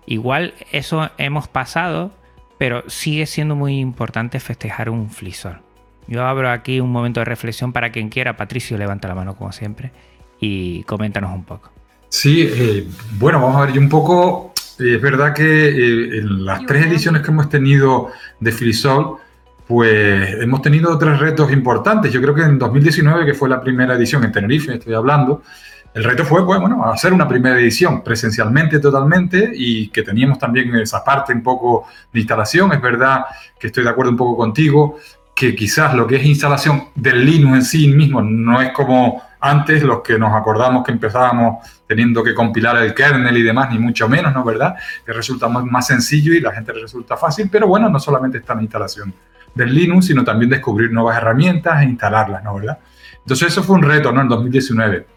Igual eso hemos pasado, pero sigue siendo muy importante festejar un flisol. Yo abro aquí un momento de reflexión para quien quiera. Patricio, levanta la mano como siempre y coméntanos un poco. Sí, eh, bueno, vamos a ver, un poco es verdad que eh, en las tres ediciones que hemos tenido de Frisol, pues hemos tenido tres retos importantes. Yo creo que en 2019, que fue la primera edición en Tenerife, estoy hablando, el reto fue, pues, bueno, hacer una primera edición presencialmente totalmente y que teníamos también esa parte un poco de instalación. Es verdad que estoy de acuerdo un poco contigo, que quizás lo que es instalación del Linux en sí mismo no es como antes, los que nos acordamos que empezábamos teniendo que compilar el kernel y demás, ni mucho menos, ¿no? ¿Verdad? Que resulta más, sencillo y la gente resulta fácil, pero bueno, no solamente está la instalación del Linux, sino también descubrir nuevas herramientas e instalarlas, ¿no? ¿Verdad? Entonces eso fue un reto, ¿no? En 2019.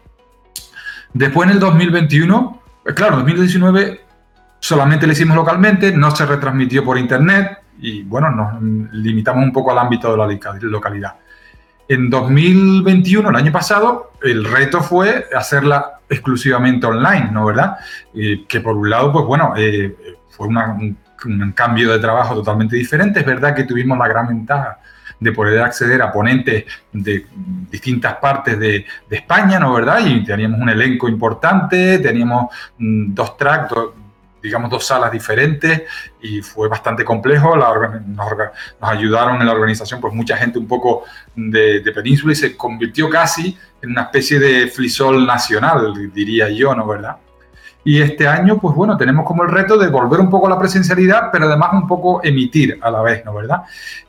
Después en el 2021, pues claro, en 2019 solamente lo hicimos localmente, no se retransmitió por internet y bueno, nos limitamos un poco al ámbito de la localidad. En 2021, el año pasado, el reto fue hacerla exclusivamente online, ¿no? ¿Verdad? que por un lado, pues bueno, eh, fue un, cambio de trabajo totalmente diferente. Es verdad que tuvimos la gran ventaja de poder acceder a ponentes de distintas partes de, España, ¿no? ¿Verdad? Y teníamos un elenco importante, teníamos mm, dos tracks, digamos, dos salas diferentes y fue bastante complejo. nos, ayudaron en la organización pues mucha gente un poco de, península y se convirtió casi en una especie de flisol nacional, diría yo, ¿no? ¿Verdad? Y este año, pues bueno, tenemos como el reto de volver un poco a la presencialidad, pero además un poco emitir a la vez, ¿no? ¿Verdad?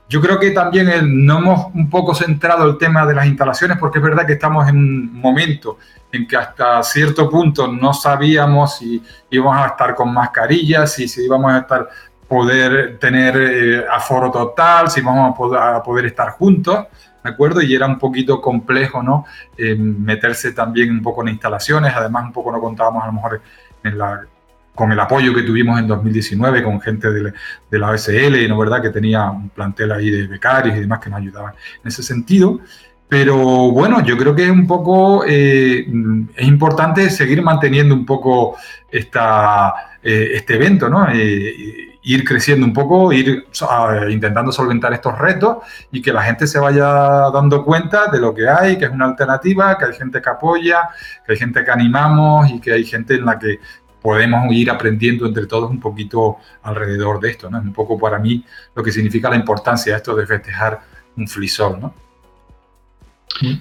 Yo creo que también no hemos un poco centrado el tema de las instalaciones, porque es verdad que estamos en un momento en que hasta cierto punto no sabíamos si íbamos a estar con mascarillas, si, si íbamos a estar poder tener eh, aforo total, si vamos a poder, a poder estar juntos. Me acuerdo, y era un poquito complejo, ¿no? Eh, meterse también un poco en instalaciones, además un poco no contábamos a lo mejor en la, con el apoyo que tuvimos en 2019 con gente de, de la OSL, ¿no verdad? Que tenía un plantel ahí de becarios y demás que nos ayudaban en ese sentido. Pero bueno, yo creo que es un poco, eh, es importante seguir manteniendo un poco esta, eh, este evento, ¿no? Ir creciendo un poco, ir intentando solventar estos retos y que la gente se vaya dando cuenta de lo que hay, que es una alternativa, que hay gente que apoya, que hay gente que animamos y que hay gente en la que podemos ir aprendiendo entre todos un poquito alrededor de esto, ¿no? Es un poco para mí lo que significa la importancia de esto de festejar un flisol, ¿no?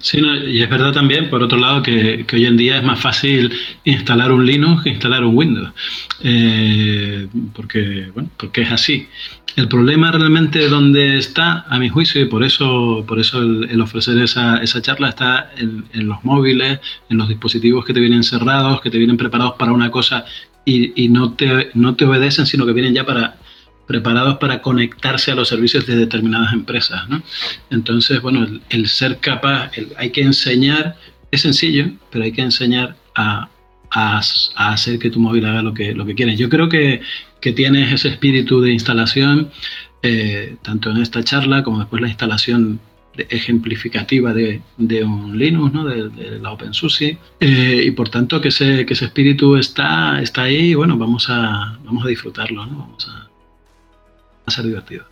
Sí, y es verdad también, por otro lado, que, hoy en día es más fácil instalar un Linux que instalar un Windows, eh, porque, bueno, porque es así. El problema realmente donde está, a mi juicio, y por eso, por eso el, ofrecer esa, esa, charla está en, los móviles, en los dispositivos que te vienen cerrados, que te vienen preparados para una cosa y, y no, te, no te obedecen, sino que vienen ya para preparados para conectarse a los servicios de determinadas empresas. ¿no? Entonces, bueno, el, ser capaz, hay que enseñar, es sencillo, pero hay que enseñar a, a, hacer que tu móvil haga lo que, lo que quieres. Yo creo que, que tienes ese espíritu de instalación, eh, tanto en esta charla como después la instalación ejemplificativa de, de, un Linux, ¿no? de, la OpenSUSE, eh, y por tanto que ese, que ese espíritu está, está ahí y bueno, vamos a, vamos a disfrutarlo, ¿no? vamos a, ser divertido.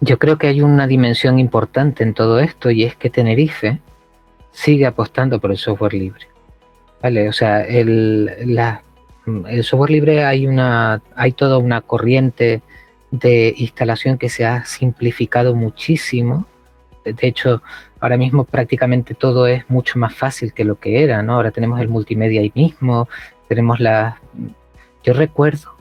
Yo creo que hay una dimensión importante en todo esto y es que Tenerife sigue apostando por el software libre. Vale, o sea, el, el software libre hay una, hay toda una corriente de instalación que se ha simplificado muchísimo. De hecho, ahora mismo prácticamente todo es mucho más fácil que lo que era, ¿no? Ahora tenemos el multimedia ahí mismo, tenemos la... Yo recuerdo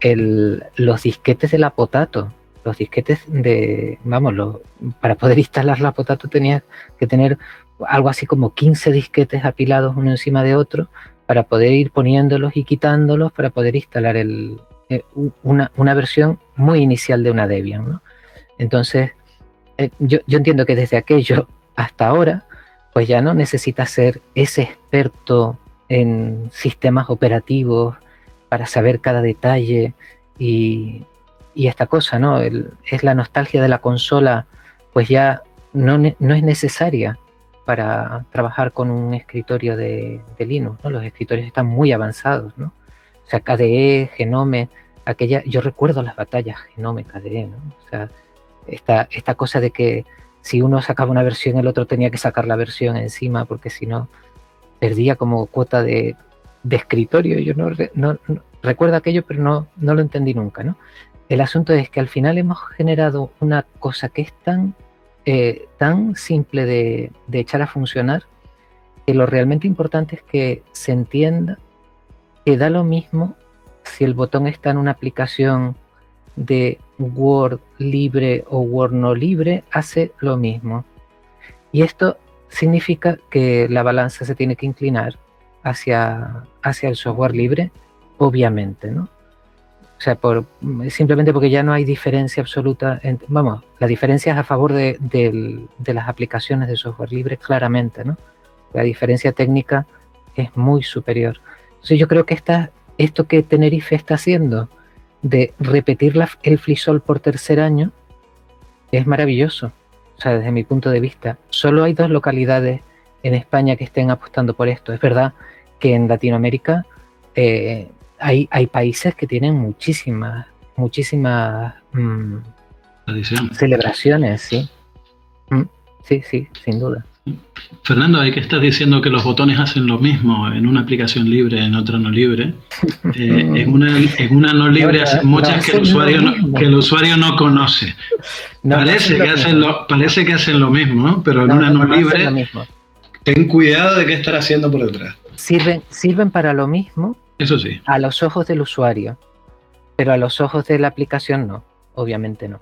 los disquetes de la Potato, los disquetes de, vamos, para poder instalar la Potato tenías que tener algo así como 15 disquetes apilados uno encima de otro para poder ir poniéndolos y quitándolos para poder instalar el, eh, una, versión muy inicial de una Debian. Entonces, eh, yo, yo entiendo que desde aquello hasta ahora, pues ya no necesitas ser ese experto en sistemas operativos, para saber cada detalle y, esta cosa, ¿no? es la nostalgia de la consola, pues ya no, no, es necesaria para trabajar con un escritorio de, Linux, ¿no? Los escritorios están muy avanzados, ¿no? O sea, KDE, Genome, aquella, yo recuerdo las batallas Genome, KDE, ¿no? O sea, esta, esta cosa de que si uno sacaba una versión, el otro tenía que sacar la versión encima, porque si no, perdía como cuota de, de escritorio. Yo no, no, recuerdo aquello, pero no, no lo entendí nunca, ¿no? El asunto es que al final hemos generado una cosa que es tan, eh, tan simple de, de echar a funcionar que lo realmente importante es que se entienda que da lo mismo si el botón está en una aplicación de Word libre o Word no libre, hace lo mismo. Y esto significa que la balanza se tiene que inclinar hacia, hacia el software libre, obviamente, ¿no? O sea, por, simplemente porque ya no hay diferencia absoluta. vamos, la diferencia es a favor de, de, las aplicaciones de software libre, claramente, ¿no? La diferencia técnica es muy superior. Entonces yo creo que esta, esto que Tenerife está haciendo de repetir el flisol por tercer año es maravilloso. O sea, desde mi punto de vista, solo hay dos localidades en España que estén apostando por esto. Es verdad que en Latinoamérica eh, hay, hay, países que tienen muchísimas, muchísimas mm, celebraciones, sí. Mm, sí, sí, sin duda. Fernando, hay que estás diciendo que los botones hacen lo mismo en una aplicación libre, en otra no libre. Eh, en, una, en, una, no libre hacen muchas que, el usuario no, que el usuario no conoce. parece, que hacen lo, parece que hacen lo mismo, pero en una no, libre, ten cuidado de qué estar haciendo por detrás sirven, sirven para lo mismo Eso sí. a los ojos del usuario, pero a los ojos de la aplicación no, obviamente no.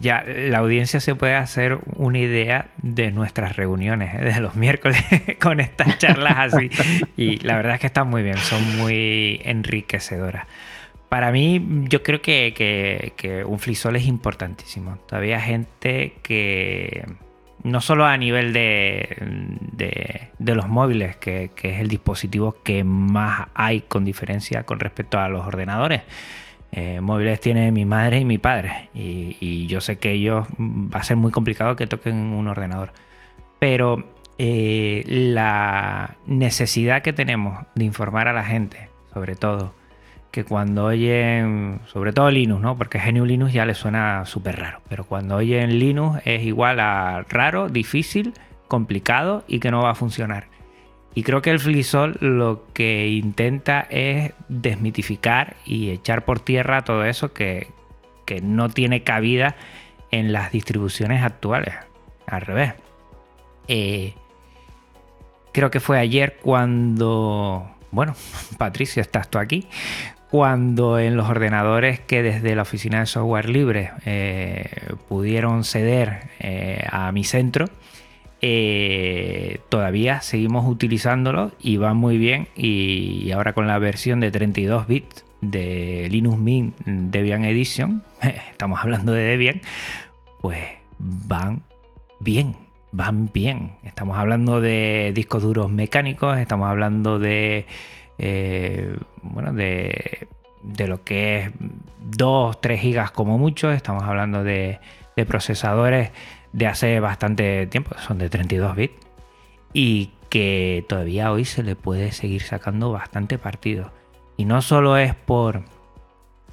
Ya, la audiencia se puede hacer una idea de nuestras reuniones ¿eh? de los miércoles con estas charlas así. Y la verdad es que están muy bien, son muy enriquecedoras. Para mí, yo creo que, que, que un flisol es importantísimo. Todavía gente que, no solo a nivel de, de, los móviles, que, es el dispositivo que más hay con diferencia con respecto a los ordenadores. Eh, móviles tiene mi madre y mi padre, y, yo sé que ellos mm, va a ser muy complicado que toquen un ordenador. Pero eh, la necesidad que tenemos de informar a la gente, sobre todo, que cuando oyen, sobre todo Linux, ¿no? Porque GNU Linux ya le suena súper raro, pero cuando oyen Linux es igual a raro, difícil, complicado y que no va a funcionar. Y creo que el FliSol lo que intenta es desmitificar y echar por tierra todo eso que, no tiene cabida en las distribuciones actuales. Al revés. Eh, creo que fue ayer cuando, bueno, Patricio, estás tú aquí, cuando en los ordenadores que desde la oficina de software libre eh, pudieron ceder eh, a mi centro, eh, todavía seguimos utilizándolo y va muy bien. Y, ahora con la versión de 32 bits de Linux Mint Debian Edition, estamos hablando de Debian, pues van bien, van bien. Estamos hablando de discos duros mecánicos, estamos hablando de eh, bueno, de, lo que es 2, 3 gigas como mucho. Estamos hablando de, procesadores de hace bastante tiempo, son de 32 bits. Y que todavía hoy se le puede seguir sacando bastante partido. Y no solo es por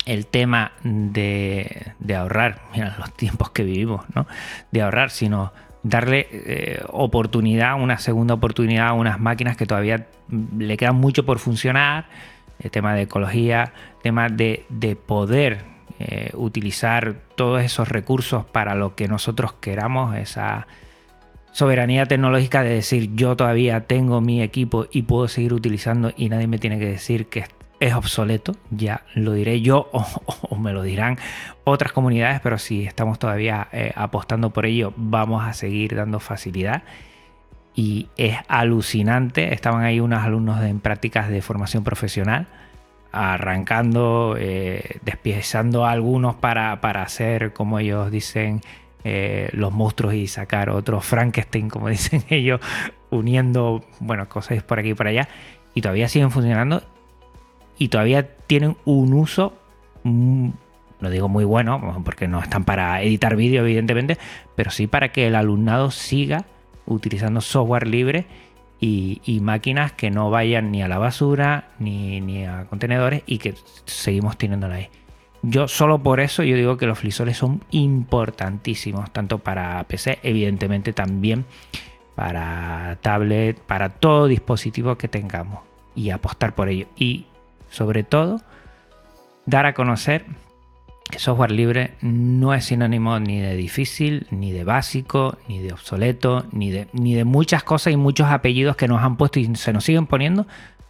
el tema de, ahorrar, mira los tiempos que vivimos, ¿no? De ahorrar, sino darle eh, oportunidad, una segunda oportunidad a unas máquinas que todavía le queda mucho por funcionar, el tema de ecología, tema de, poder eh, utilizar todos esos recursos para lo que nosotros queramos, esa soberanía tecnológica de decir yo todavía tengo mi equipo y puedo seguir utilizando y nadie me tiene que decir que es obsoleto, ya lo diré yo o, me lo dirán otras comunidades, pero si estamos todavía eh, apostando por ello, vamos a seguir dando facilidad. Y es alucinante, estaban ahí unos alumnos en prácticas de formación profesional, arrancando, eh, despiezando a algunos para, hacer, como ellos dicen, eh, los monstruos y sacar otros Frankenstein, como dicen ellos, uniendo, bueno, cosas por aquí y por allá. Y todavía siguen funcionando y todavía tienen un uso, no digo muy bueno, porque no están para editar vídeo, evidentemente, pero sí para que el alumnado siga utilizando software libre y, máquinas que no vayan ni a la basura ni, a contenedores y que seguimos teniéndola ahí. Yo solo por eso yo digo que los flisoles son importantísimos, tanto para PC, evidentemente también para tablet, para todo dispositivo que tengamos y apostar por ello. Y sobre todo, dar a conocer que software libre no es sinónimo ni de difícil, ni de básico, ni de obsoleto, ni de, ni de muchas cosas y muchos apellidos que nos han puesto y se nos siguen poniendo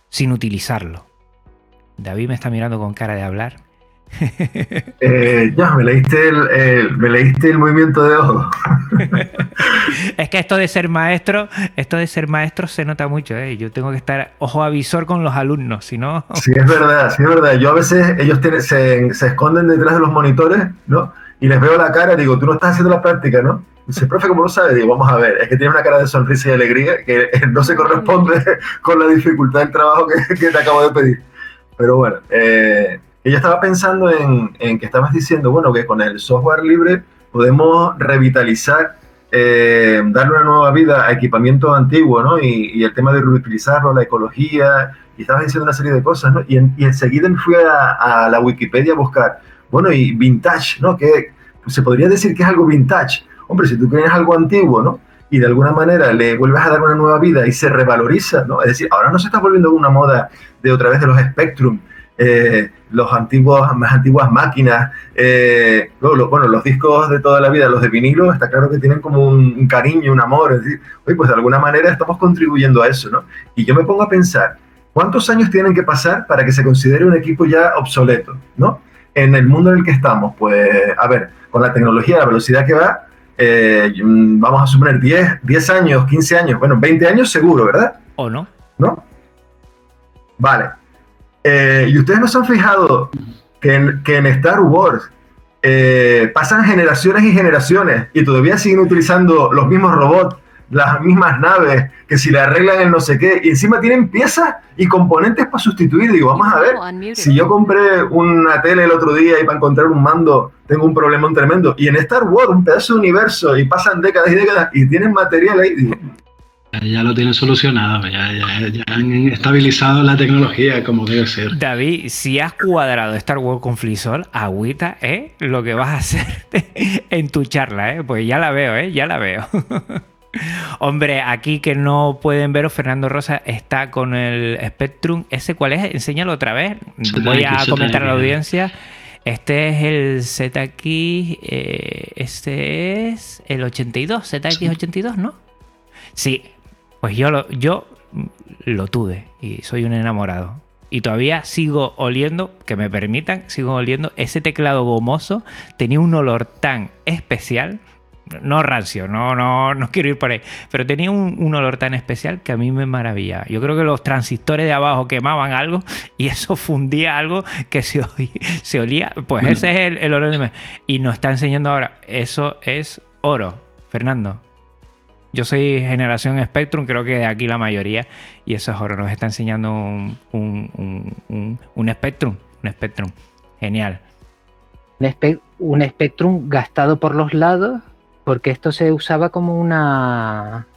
sin utilizarlo. David me está mirando con cara de hablar eh, ya, me leíste el, me leíste el movimiento de ojos. es que esto de ser maestro, esto de ser maestro se nota mucho, ¿eh? Yo tengo que estar ojo avisor con los alumnos, si no... Sí, es verdad, sí, es verdad. Yo a veces, ellos se, esconden detrás de los monitores, ¿no? Y les veo la cara y digo, tú no estás haciendo la práctica, ¿no? Dice, profe, ¿cómo lo sabe? Digo, vamos a ver, es que tiene una cara de sonrisa y alegría que no se corresponde con la dificultad del trabajo que, que te acabo de pedir. Pero bueno, eh, y yo estaba pensando en, que estabas diciendo, bueno, que con el software libre podemos revitalizar, eh, darle una nueva vida a equipamiento antiguo, ¿no? Y, el tema de reutilizarlo, la ecología, y estabas diciendo una serie de cosas, ¿no? Y, enseguida me fui a, la Wikipedia a buscar, bueno, y vintage, ¿no? Que se podría decir que es algo vintage. Hombre, si tú tienes algo antiguo, ¿no? y de alguna manera le vuelves a dar una nueva vida y se revaloriza, ¿no? Es decir, ahora no se está volviendo una moda de otra vez de los Spectrum, eh, los antiguos, más antiguas máquinas, eh, bueno, los discos de toda la vida, los de vinilo, está claro que tienen como un, cariño, un amor, es decir, pues de alguna manera estamos contribuyendo a eso, ¿no? Y yo me pongo a pensar, ¿cuántos años tienen que pasar para que se considere un equipo ya obsoleto, ¿no? En el mundo en el que estamos, pues, a ver, con la tecnología, la velocidad que va, eh, vamos a suponer 10, 10 años, 15 años, bueno, 20 años seguro, ¿verdad? ¿O no? ¿No? Vale, eh, y ustedes no se han fijado que en, Star Wars eh, pasan generaciones y generaciones y todavía siguen utilizando los mismos robots, las mismas naves, que si le arreglan el no sé qué, y encima tienen piezas y componentes para sustituir. Digo, vamos a ver, si yo compré una tele el otro día y para encontrar un mando tengo un problemón tremendo, y en Star Wars, un pedazo de universo, y pasan décadas y décadas, y tienen material ahí, digo, ya lo tienen solucionado, ya, han estabilizado la tecnología como debe ser. David, si has cuadrado Star Wars con Flisol, agüita, ¿eh? Lo que vas a hacer en tu charla, ¿eh? Pues ya la veo, ¿eh? Ya la veo. Hombre, aquí que no pueden ver, Fernando Rosa está con el Spectrum. ¿Ese cuál es? Enséñalo otra vez. Voy a comentar a la audiencia. Este es el ZX, eh, este es el 82, ZX82, ¿no? Sí, pues yo lo, yo lo tuve y soy un enamorado. Y todavía sigo oliendo, que me permitan, sigo oliendo ese teclado gomoso. Tenía un olor tan especial. No rancio, no, no, no quiero ir por ahí. Pero tenía un, olor tan especial que a mí me maravilla. Yo creo que los transistores de abajo quemaban algo y eso fundía algo que se, se olía. Pues ese es el, el olor de... Y nos está enseñando ahora. Eso es oro, Fernando. Yo soy generación Spectrum, creo que de aquí la mayoría, y eso es oro, nos está enseñando un, un, un, Spectrum, un Spectrum, genial. Un, Spectrum gastado por los lados, porque esto se usaba como una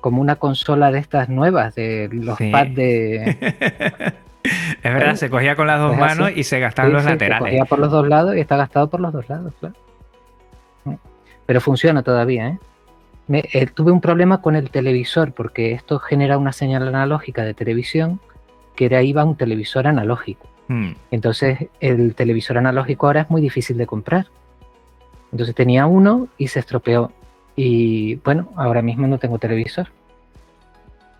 como una consola de estas nuevas, de los pads de... es verdad, se cogía con las dos manos y se gastaban los laterales. Se cogía por los dos lados y está gastado por los dos lados, claro. Pero funciona todavía, ¿eh? Eh, tuve un problema con el televisor porque esto genera una señal analógica de televisión que de ahí va un televisor analógico. Hmm. Entonces el televisor analógico ahora es muy difícil de comprar. Entonces tenía uno y se estropeó. Y bueno, ahora mismo no tengo televisor.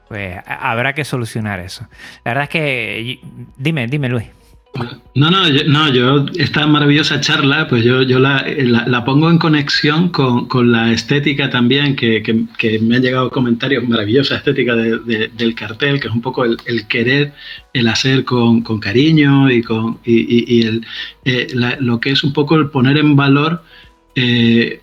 Pues habrá que solucionar eso. La verdad es que... Dime, dime Luis. No, no, yo, no, yo esta maravillosa charla, pues yo, yo la, la, pongo en conexión con, con la estética también, que, que, me han llegado comentarios, maravillosa estética del cartel, que es un poco el, querer, el hacer con, con cariño y, con, y, el, eh, lo que es un poco el poner en valor eh,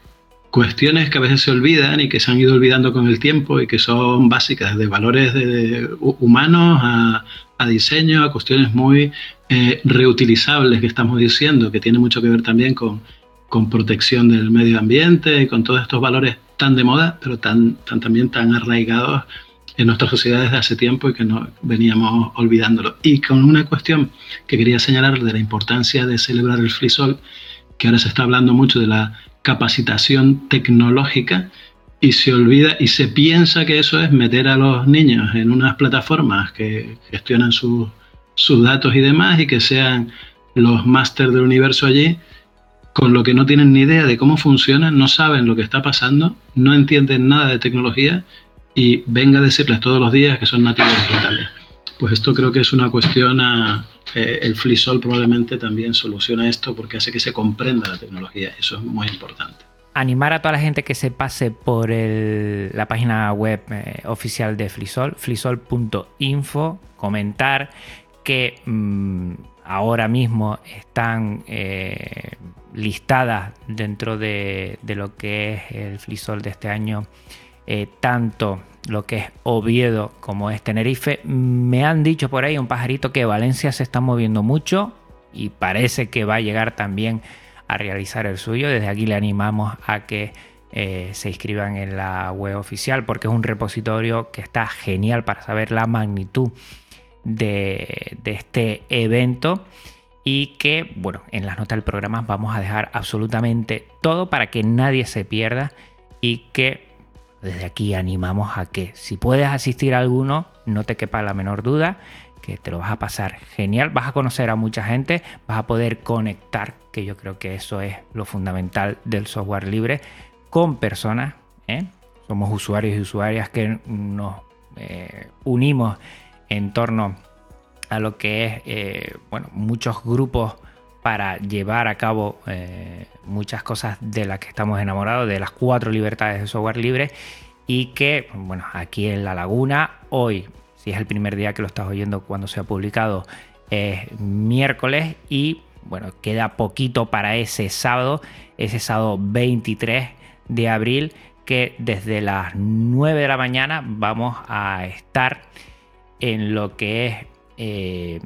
cuestiones que a veces se olvidan y que se han ido olvidando con el tiempo y que son básicas, de valores de, humanos a, a diseño, a cuestiones muy eh, reutilizables que estamos diciendo, que tiene mucho que ver también con, con, protección del medio ambiente y con todos estos valores tan de moda, pero tan, tan también tan arraigados en nuestras sociedades de hace tiempo y que no veníamos olvidándolo. Y con una cuestión que quería señalar de la importancia de celebrar el frisol, que ahora se está hablando mucho de la capacitación tecnológica y se olvida y se piensa que eso es meter a los niños en unas plataformas que gestionan sus sus datos y demás y que sean los máster del universo allí, con lo que no tienen ni idea de cómo funcionan, no saben lo que está pasando, no entienden nada de tecnología y venga a decirles todos los días que son nativos digitales. Pues esto creo que es una cuestión eh, el FliSol probablemente también soluciona esto porque hace que se comprenda la tecnología. Eso es muy importante. Animar a toda la gente que se pase por la página web eh, oficial de FliSol, flisol.info, comentar que mm, ahora mismo están eh, listadas dentro de, lo que es el flisol de este año, tanto lo que es Oviedo como es Tenerife. Me han dicho por ahí un pajarito que Valencia se está moviendo mucho y parece que va a llegar también a realizar el suyo. Desde aquí le animamos a que eh, se inscriban en la web oficial porque es un repositorio que está genial para saber la magnitud de, este evento y que, bueno, en las notas del programa vamos a dejar absolutamente todo para que nadie se pierda y que desde aquí animamos a que si puedes asistir a alguno, no te quepa la menor duda, que te lo vas a pasar genial, vas a conocer a mucha gente, vas a poder conectar, que yo creo que eso es lo fundamental del software libre, con personas, ¿eh? somos usuarios y usuarias que nos eh, unimos en torno a lo que es eh, bueno, muchos grupos para llevar a cabo muchas cosas de las que estamos enamorados, de las cuatro libertades de software libre y que, bueno, aquí en La Laguna, hoy, si es el primer día que lo estás oyendo cuando se ha publicado, es miércoles y bueno, queda poquito para ese sábado, ese sábado 23 de abril, que desde las 9 de la mañana vamos a estar en lo que es eh,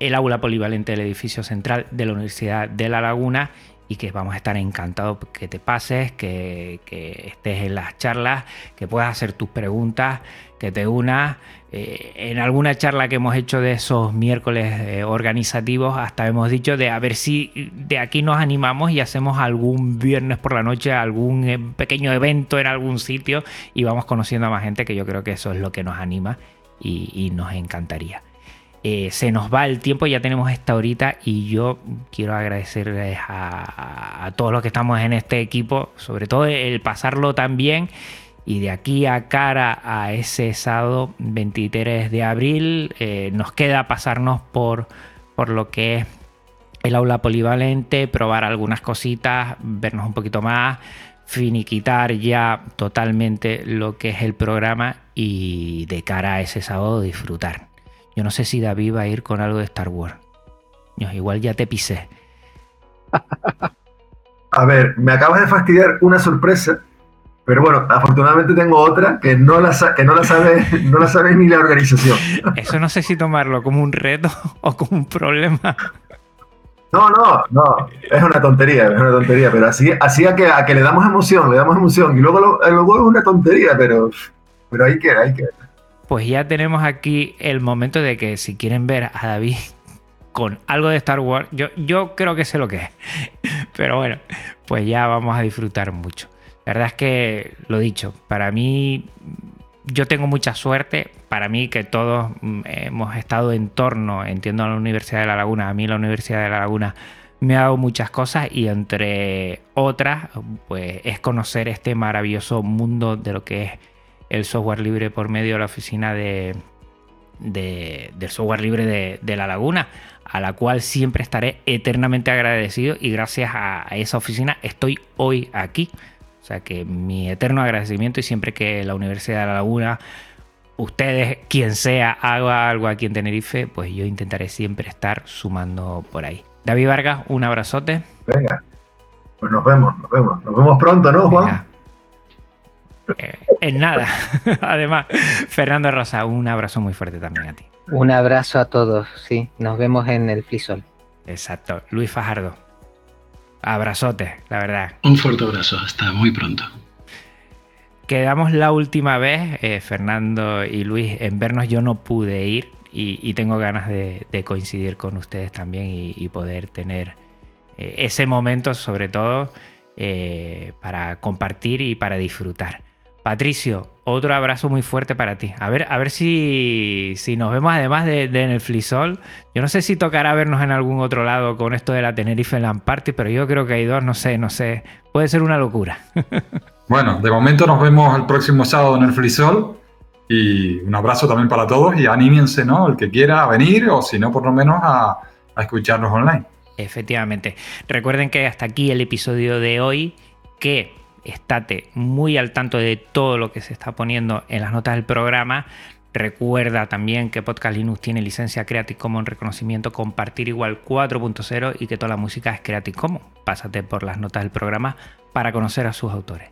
el aula polivalente del edificio central de la Universidad de La Laguna y que vamos a estar encantados que te pases, que, estés en las charlas, que puedas hacer tus preguntas, que te unas. Eh, en alguna charla que hemos hecho de esos miércoles eh, organizativos, hasta hemos dicho de a ver si de aquí nos animamos y hacemos algún viernes por la noche, algún eh, pequeño evento en algún sitio y vamos conociendo a más gente, que yo creo que eso es lo que nos anima y nos encantaría. Eh, se nos va el tiempo, ya tenemos esta horita y yo quiero agradecerles a, todos los que estamos en este equipo, sobre todo el pasarlo tan bien y de aquí a cara a ese sábado 23 de abril eh, nos queda pasarnos por, por lo que es el aula polivalente, probar algunas cositas, vernos un poquito más, finiquitar ya totalmente lo que es el programa y de cara a ese sábado disfrutar. Yo no sé si David va a ir con algo de Star Wars. igual ya te pisé. A ver, me acabas de fastidiar una sorpresa, pero bueno, afortunadamente tengo otra que no la, que no la sabe, no la sabe ni la organización. Eso no sé si tomarlo como un reto o como un problema. No, no, no, es una tontería, es una tontería, pero así, así a, que, a que le damos emoción, le damos emoción, y luego, luego es una tontería, pero, pero hay que, hay que, pues ya tenemos aquí el momento de que si quieren ver a David con algo de Star Wars, yo, yo creo que sé lo que es. Pero bueno, pues ya vamos a disfrutar mucho. La verdad es que, lo dicho, para mí, yo tengo mucha suerte. Para mí que todos mm, hemos estado en torno, entiendo, a la Universidad de La Laguna. A mí la Universidad de La Laguna me ha dado muchas cosas y entre otras, pues es conocer este maravilloso mundo de lo que es el software libre por medio de la oficina de, del software libre de, La Laguna, a la cual siempre estaré eternamente agradecido y gracias a, esa oficina estoy hoy aquí. O sea que mi eterno agradecimiento y siempre que la Universidad de La Laguna, ustedes, quien sea, haga algo aquí en Tenerife, pues yo intentaré siempre estar sumando por ahí. David Vargas, un abrazote. Venga, pues nos vemos, nos vemos. Nos vemos pronto, ¿no, Juan? En nada. Además, Fernando Rosa, un abrazo muy fuerte también a ti. Un abrazo a todos, sí. Nos vemos en el Flisol. Exacto. Luis Fajardo. Abrazote, la verdad. Un fuerte abrazo, hasta muy pronto. Quedamos la última vez, eh, Fernando y Luis, en vernos. Yo no pude ir y, tengo ganas de, coincidir con ustedes también y, poder tener eh, ese momento, sobre todo, para compartir y para disfrutar. Patricio, otro abrazo muy fuerte para ti. A ver, a ver si, si nos vemos además de, en el Flisol. Yo no sé si tocará vernos en algún otro lado con esto de la Tenerife Land Party, pero yo creo que hay dos, no sé, no sé. Puede ser una locura. bueno, de momento nos vemos el próximo sábado en el Flisol. Y un abrazo también para todos y anímense, ¿no? El que quiera venir o si no, por lo menos a, a escucharnos online. Efectivamente. Recuerden que hasta aquí el episodio de hoy, que estate muy al tanto de todo lo que se está poniendo en las notas del programa. Recuerda también que Podcast Linux tiene licencia Creative Commons reconocimiento compartir igual 4.0 y que toda la música es Creative Commons. Pásate por las notas del programa para conocer a sus autores.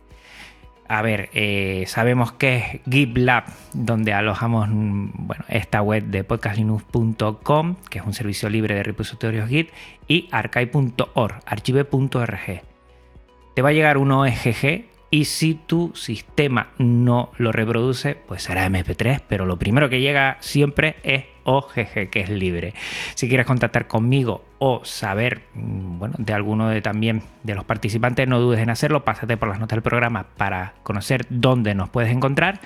A ver, eh, sabemos que es GitLab, donde alojamos mm, bueno, esta web de podcastlinux.com, que es un servicio libre de repositorios Git, y archive.org, archive.org te va a llegar un OGG y si tu sistema no lo reproduce, pues será MP3, pero lo primero que llega siempre es OGG, que es libre. Si quieres contactar conmigo o saber mm, bueno, de alguno de también de los participantes, no dudes en hacerlo, pásate por las notas del programa para conocer dónde nos puedes encontrar.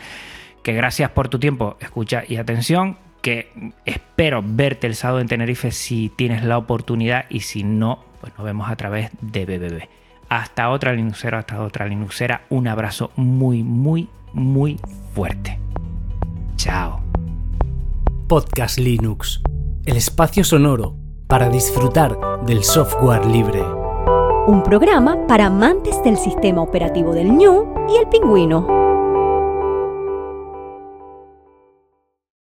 Que gracias por tu tiempo, escucha y atención. Que espero verte el sábado en Tenerife si tienes la oportunidad y si no, pues nos vemos a través de BBB. Hasta otra Linuxera, hasta otra Linuxera. Un abrazo muy, muy, muy fuerte. Chao. Podcast Linux. El espacio sonoro para disfrutar del software libre. Un programa para amantes del sistema operativo del ñu y el pingüino.